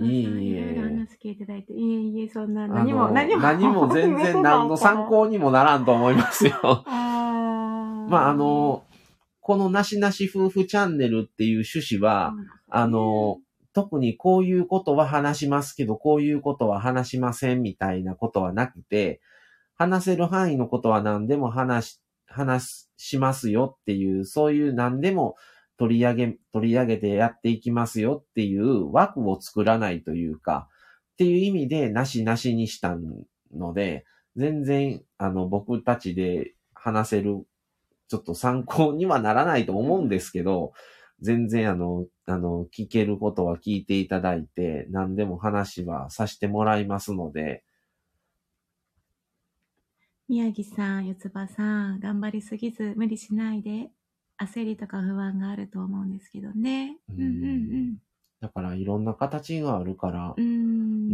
いいえいえいろいろ話聞いていただいて、いえいえ、そんな、あ何も、の何も。何も全然 (laughs) 何の参考にもならんと思いますよ。まあ、あの、このなしなし夫婦チャンネルっていう趣旨は、あの、特にこういうことは話しますけど、こういうことは話しませんみたいなことはなくて、話せる範囲のことは何でも話し、話しますよっていう、そういう何でも取り上げ、取り上げてやっていきますよっていう枠を作らないというか、っていう意味でなしなしにしたので、全然、あの、僕たちで話せる、ちょっと参考にはならないと思うんですけど、全然あの、あの、聞けることは聞いていただいて、何でも話はさせてもらいますので、宮城さん、四つ葉さん、頑張りすぎず無理しないで、焦りとか不安があると思うんですけどね。ううんんうんだからいろんな形があるからう、ん。う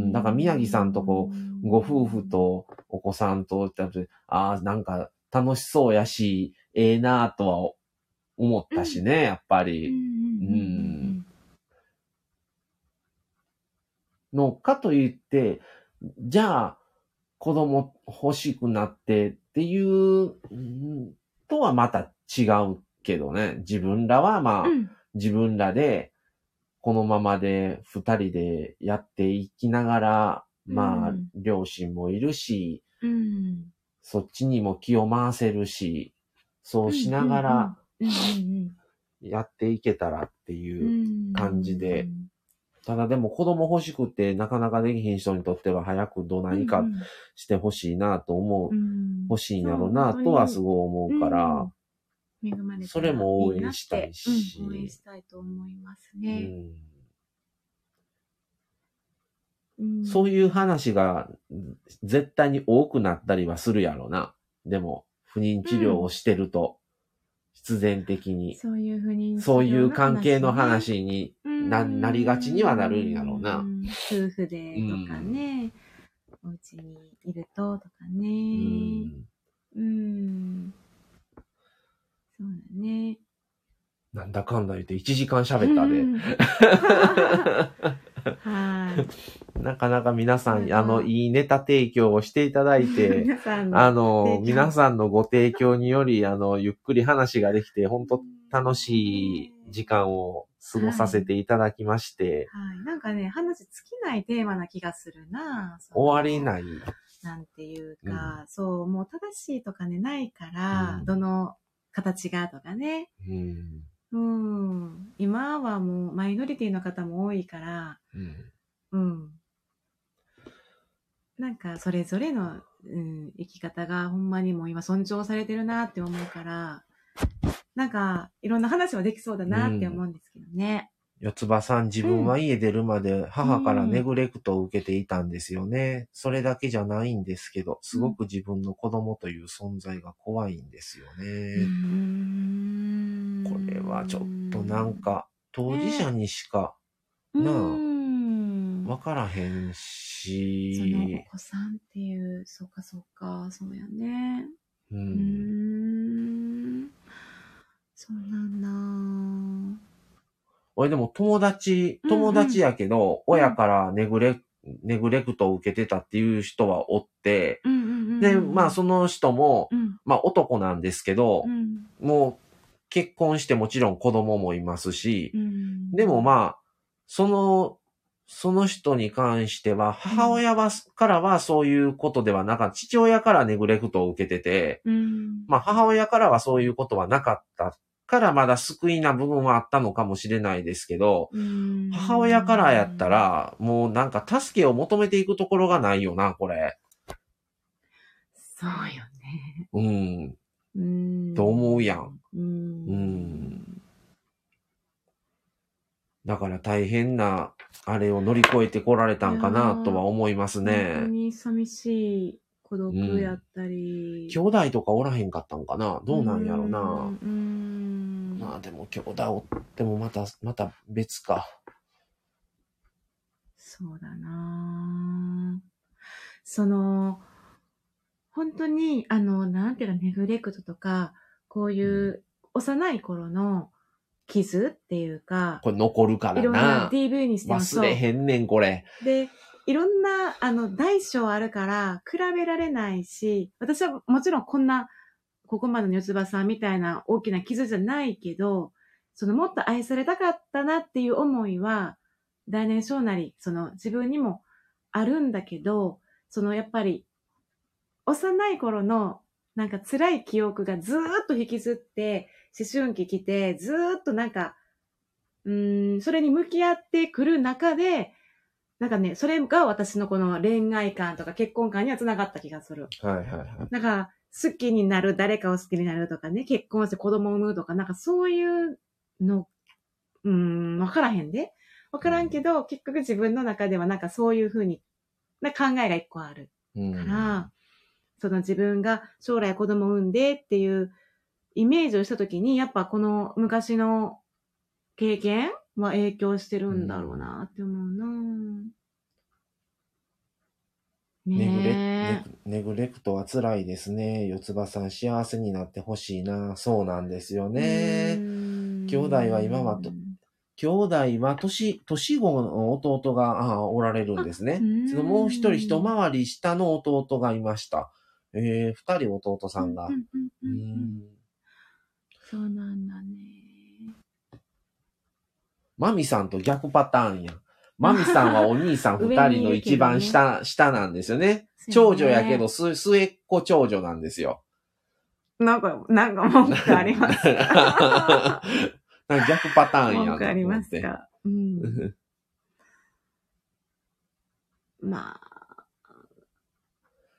ん。だから宮城さんとこご夫婦とお子さんと、ああ、なんか楽しそうやし、ええなぁとは思ったしね、やっぱうんり。うんうんのかといって、じゃあ、子供欲しくなってっていう、うんとはまた違うけどね。自分らはまあ、うん。自分らで、このままで二人でやっていきながら、まあうん、両親もいるし、うん。そっちにも気を回せるし、そうしながらうんうんやっていけたらってういう。んうん感じでただでも子供欲しくてなかなかできひん人にとっては早くどないかしてほしいなと思う、うん欲しいんやろうなとはすごい思うから、恵まれそれも応援したいし。うん応援したいと思いますね。うん。うん。そういう話が絶対に多くなったりはするやろうな。でも、不妊治療をしてると、必然的に、そういうふうに。そういう関係の話になうんなりがちにはなるんやろうな。ん夫婦でとかね、お家にいるととかうね。んうん。そうだね。なんだかんだ言って1時間喋ったで。(laughs) うんはい。なかなか皆さん、うんあの、いいネタ提供をしていただいて、あの、皆さんのご提供により、あの、ゆっくり話ができて、本当楽しい時間を過ごさせていただきまして、はい。なんかね、話尽きないテーマな気がするな終わりない。なんていうか、そう、もう正しいとかね、ないから、うんどの形がとかね。うんうん。今はもうマイノリティの方も多いから、うんうん。なんか、それぞれの、うん、生き方がほんまにもう今尊重されてるなって思うから、なんか、いろんな話はできそうだなって思うんですけどね。四つ葉さん、自分は家出るまで母からネグレクトを受けていたんですよね。それだけじゃないんですけど、すごく自分の子供という存在が怖いんですよね。うんこれはちょっとなん、か、当事者にしかうんなあうんわからへんそしの、お子さんっていう、そうかそうか、そうやね。ううーん。ん。そうなんだ。俺でも友達、うんうん友達やけど、親からネグレ、ネグレクトを受けてたっていう人はおって、うんうんうん。で、まあその人も、うん。まあ男なんですけどう、ん。もう結婚してもちろん子供もいますし、うん。でもまあ、その、その人に関しては、母親は、からはそういうことではなかった。父親からネグレクトを受けてて、うん。まあ母親からはそういうことはなかったからまだ救いな部分はあったのかもしれないですけど、うん母親からやった、ら、もうなんか助けを求めていくところがないよな、これ。そうよね。うん。うん。と思うやん。うん。うんだから大変な、あれを乗り越えてこられたんかな、とは思います本当ね。に寂しい孤独やったり。兄弟とかおらへんかったんかなどうなんやろな。うん。うんまあでも兄弟おってもまた、また別か。そうだなぁその、本当に、あの、なんていうの、ネグレクトとか、こういう幼い頃の傷っていうか、これ残るからいろんなな。DV にしても忘。れへんねん、これ。で、いろんな、あの、大小あるから、比べられないし、私はもちろんこんな、ここまでの四つ葉さんみたいな大きな傷じゃないけど、そのもっと愛されたかったなっていう思いは、大年少なり、その自分にもあるんだけど、そのやっぱり、幼い頃のなんか辛い記憶がずーっと引きずって、思春期来て、ずーっとなんか、うーん、それに向き合ってくる中で、なんかね、それが私のこの恋愛観とか結婚観には繋がった気がする。はいはいはい。なんか、好きになる、誰かを好きになるとかね、結婚して子供を産むとか、なんかそういうのうーん、わからへんで。わからんけど、結局自分の中ではなんかそういうふうに、な考えが一個あるうんから、その自分が将来子供を産んでっていうイメージをしたときに、やっぱこの昔の経験は影響してるんだろうなって思うな、ネグレねネネグレクトは辛いですね。四つ葉さん幸せになってほしいな。そうなんですよえ。ね。兄兄弟は今はと兄弟は年、年子の弟があおられるんですね。そのもう一人一回り下の弟がいました。えー、二人弟さんが。うんそうなんだね。マミさんと逆パターンや。マミさんはお兄さん二人の一番下、(laughs) 下なんですよね。長女やけど、す末っ子長女なんですよ。なんか、なんか文句ありますか？(laughs) なんか逆パターンや文句ありますとか？うん。まあ、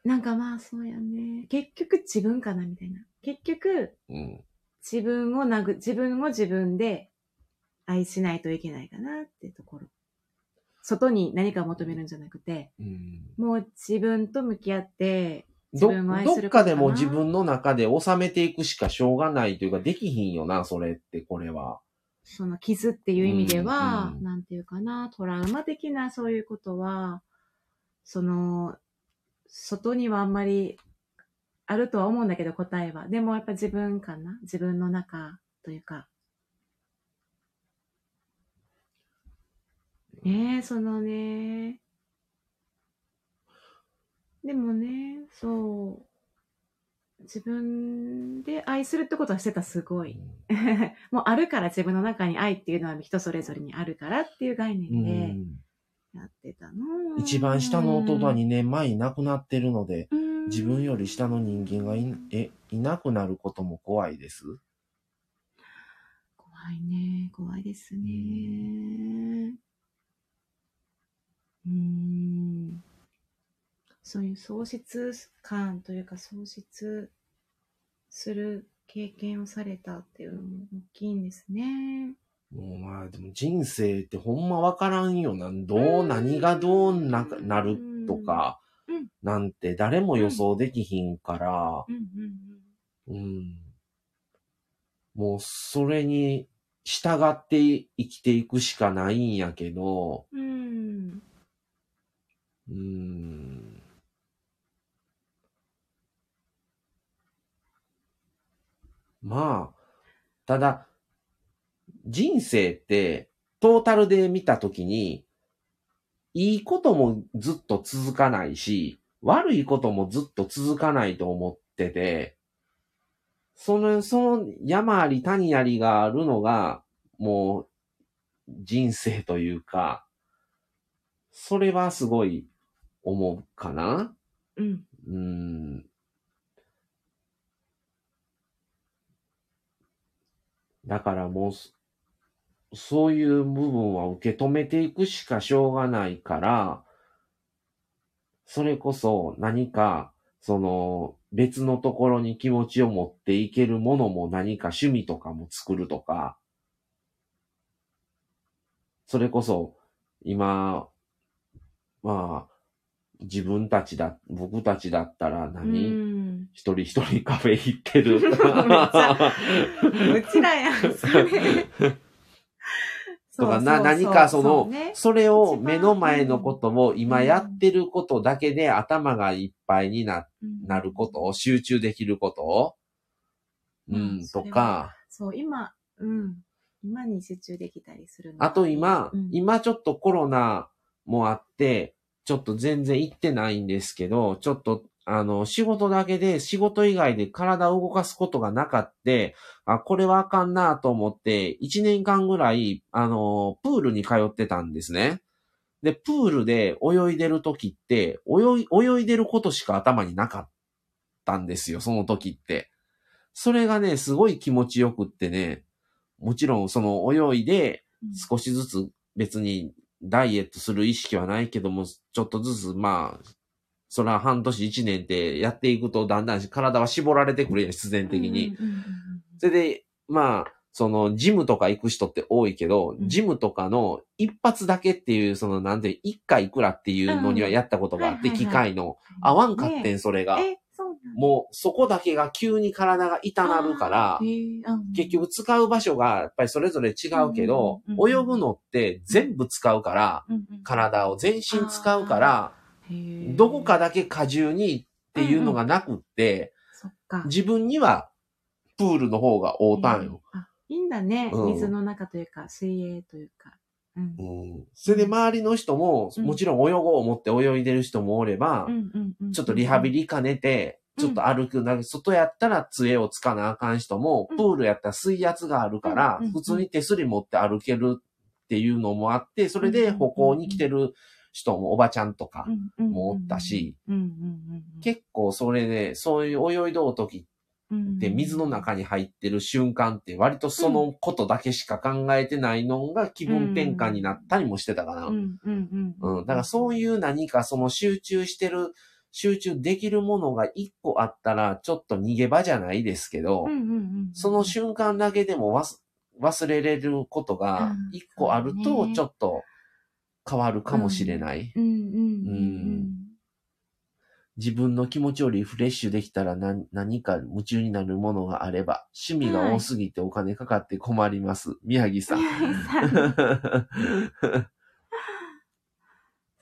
なんかまあそうやね。結局自分かなみたいな。結局うん自分を殴、自分を自分で愛しないといけないかなってところ。外に何かを求めるんじゃなくて、うんもう自分と向き合って、自ど分を愛どっすることなかでも自分の中で収めていくしかしょうがないというか、できひんよな、それって、これは。その傷っていう意味では、うんうんなんていうかな、トラウマ的なそういうことは、その、外にはあんまりあるとは思うんだけど答えは。でもやっぱ自分かな？自分の中というか。ねえ、そのね。でもね、そう。自分で愛するってことはしてたすごい。(laughs) もうあるから自分の中に愛っていうのは人それぞれにあるからっていう概う念でんやってたの。一番下の弟は2年前に亡くなってるので、うん自分より下の人間がいえいなくなることも怖いです？怖いね。怖いですね。うん。そういう喪失感というか喪失する経験をされたっていうのも大きいんですね。もうまあでも人生ってほんまわからんよな。どう、何がどうななるとか、なんて誰も予想できひんから、うん。もうそれに従って生きていくしかないんやけど、うん。うん。まあ、ただ、人生って、トータルで見たときに、いいこともずっと続かないし、悪いこともずっと続かないと思ってて、その、その山あり谷ありがあるのが、もう、人生というか、それはすごい思うかな。うん。うーん。だからもうそ、そういう部分は受け止めていくしかしょうがないから、それこそ何か、その、別のところに気持ちを持っていけるものも何か趣味とかも作るとか、それこそ、今、まあ、自分たちだ、僕たちだったら何、うん。一人一人カフェ行ってる。(laughs) うちらやん、それ。(laughs) とか、な、何かその、それを目の前のことを今やってることだけで頭がいっぱいにな、なることを、集中できること。を、ううんとか、そう、今、うん。今に集中できたりするの。あと今うん、今ちょっとコロナもあって、ちょっと全然行ってないんですけど、ちょっと、あの、仕事だけで、仕事以外で体を動かすことがなかって、あ、これはあかんなと思って、1年間ぐらい、あの、プールに通ってたんですね。で、プールで泳いでる時って、泳い、泳いでることしか頭になかったんですよ、その時って。それがね、すごい気持ちよくってね、もちろんその泳いで、うん少しずつ別にダイエットする意識はないけども、ちょっとずつまあ、そら半年一年ってやっていくとだんだん体は絞られてくるやん、必然的に。それで、まあ、その、ジムとか行く人って多いけど、うん。ジムとかの一発だけっていう、その、なんで、一回いくらっていうのにはやったことがあって、機械の。合わんかってん、ね。それが。もう、そこだけが急に体が痛なるから結局使う場所がやっぱりそれぞれ違うけど、泳ぐのって全部使うから、体を全身使うから、どこかだけ過重にっていうのがなくって、そっか。自分にはプールの方が合うたん。よ。いいんだね。うん。水の中というか、水泳というか。うん。うん。それで周りの人も、うん。もちろん泳ごう思って泳いでる人もおれば、うんうんうん。ちょっとリハビリ兼ねて、うん。ちょっと歩く、なんか外やったら杖をつかなあかん人も、うん。プールやったら水圧があるからうんうん、普通に手すり持って歩けるっていうのもあって、それで歩行に来てる人もおばちゃんとかもおったし、結構それで、そういう泳いどう時て水の中に入ってる瞬間って割とそのことだけしか考えてないのが気分転換になったりもしてたかな。うん。だからそういう何かその集中してる、集中できるものが一個あったら、ちょっと逃げ場じゃないですけど、その瞬間だけでも忘忘れれることがうん。一個あると、ね。ちょっと変わるかもしれない。自分の気持ちをリフレッシュできたら何何か夢中になるものがあれば、趣味が多すぎてお金かかって困ります。宮城さん。宮城さん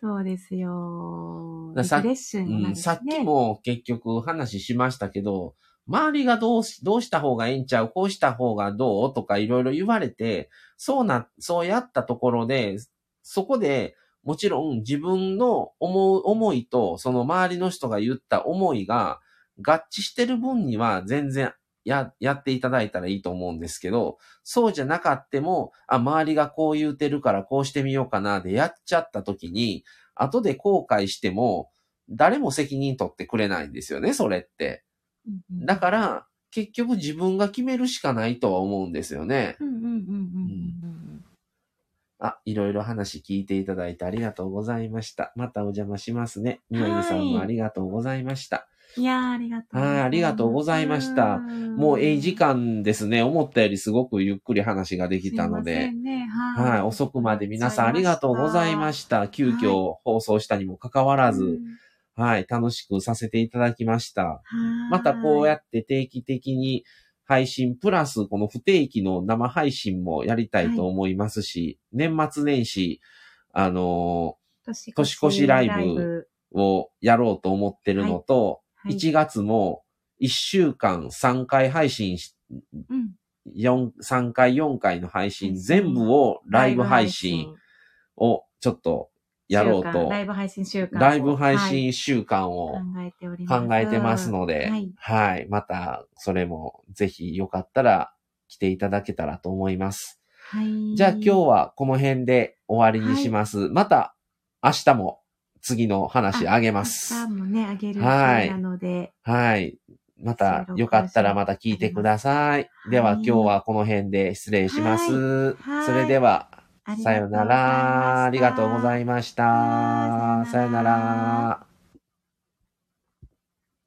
そうですよ。ださリフレッシュになるしねうん、さっきも結局話しましたけど、周りがどうし、どうした方がいいんちゃう？こうした方がどう？とかいろいろ言われて、そうな、そうやったところで、そこで、もちろん自分の思う思いと、その周りの人が言った思いが合致してる分には全然や、やっていただいたらいいと思うんですけど、そうじゃなかっても、あ、周りがこう言うてるからこうしてみようかなでやっちゃった時に、後で後悔しても、誰も責任取ってくれないんですよね、それって。だから、結局自分が決めるしかないとは思うんですよね。うんうんうんうんうんあ、いろいろ話聞いていただいてありがとうございました。またお邪魔しますね。宮城さんもありがとうございました。いやー、ありがとう。はいありがとうございましたもうええ時間ですね。思ったよりすごくゆっくり話ができたので。ね、はい。はい、遅くまで皆さんありがとうございました。急遽放送したにもかかわらず、はい、楽しくさせていただきました。またこうやっって定期的に配信、プラスこの不定期の生配信もやりたいと思いますし、年末年始、あのて年越しライブーをやろうと思ってるのと、はい。1月も1週間3回配信し、うん。4 3回4回の配信全部をライブ配信。をちょっとやろうと、ライブ配信週間を。ライブ配はい信週間を考えております。考えてますので、はい。はい。また、それもぜひよかったら来ていただけたらと思います。はい。じゃあ今日はこの辺で終わりにします。また明日も次の話あげます。明日もね、あげる日はいなので、はい。またよかったらまた聞いてください。でははい今日はこの辺で失礼します。はいそれでは、さよなら。ありがとうございました。はいささよなら。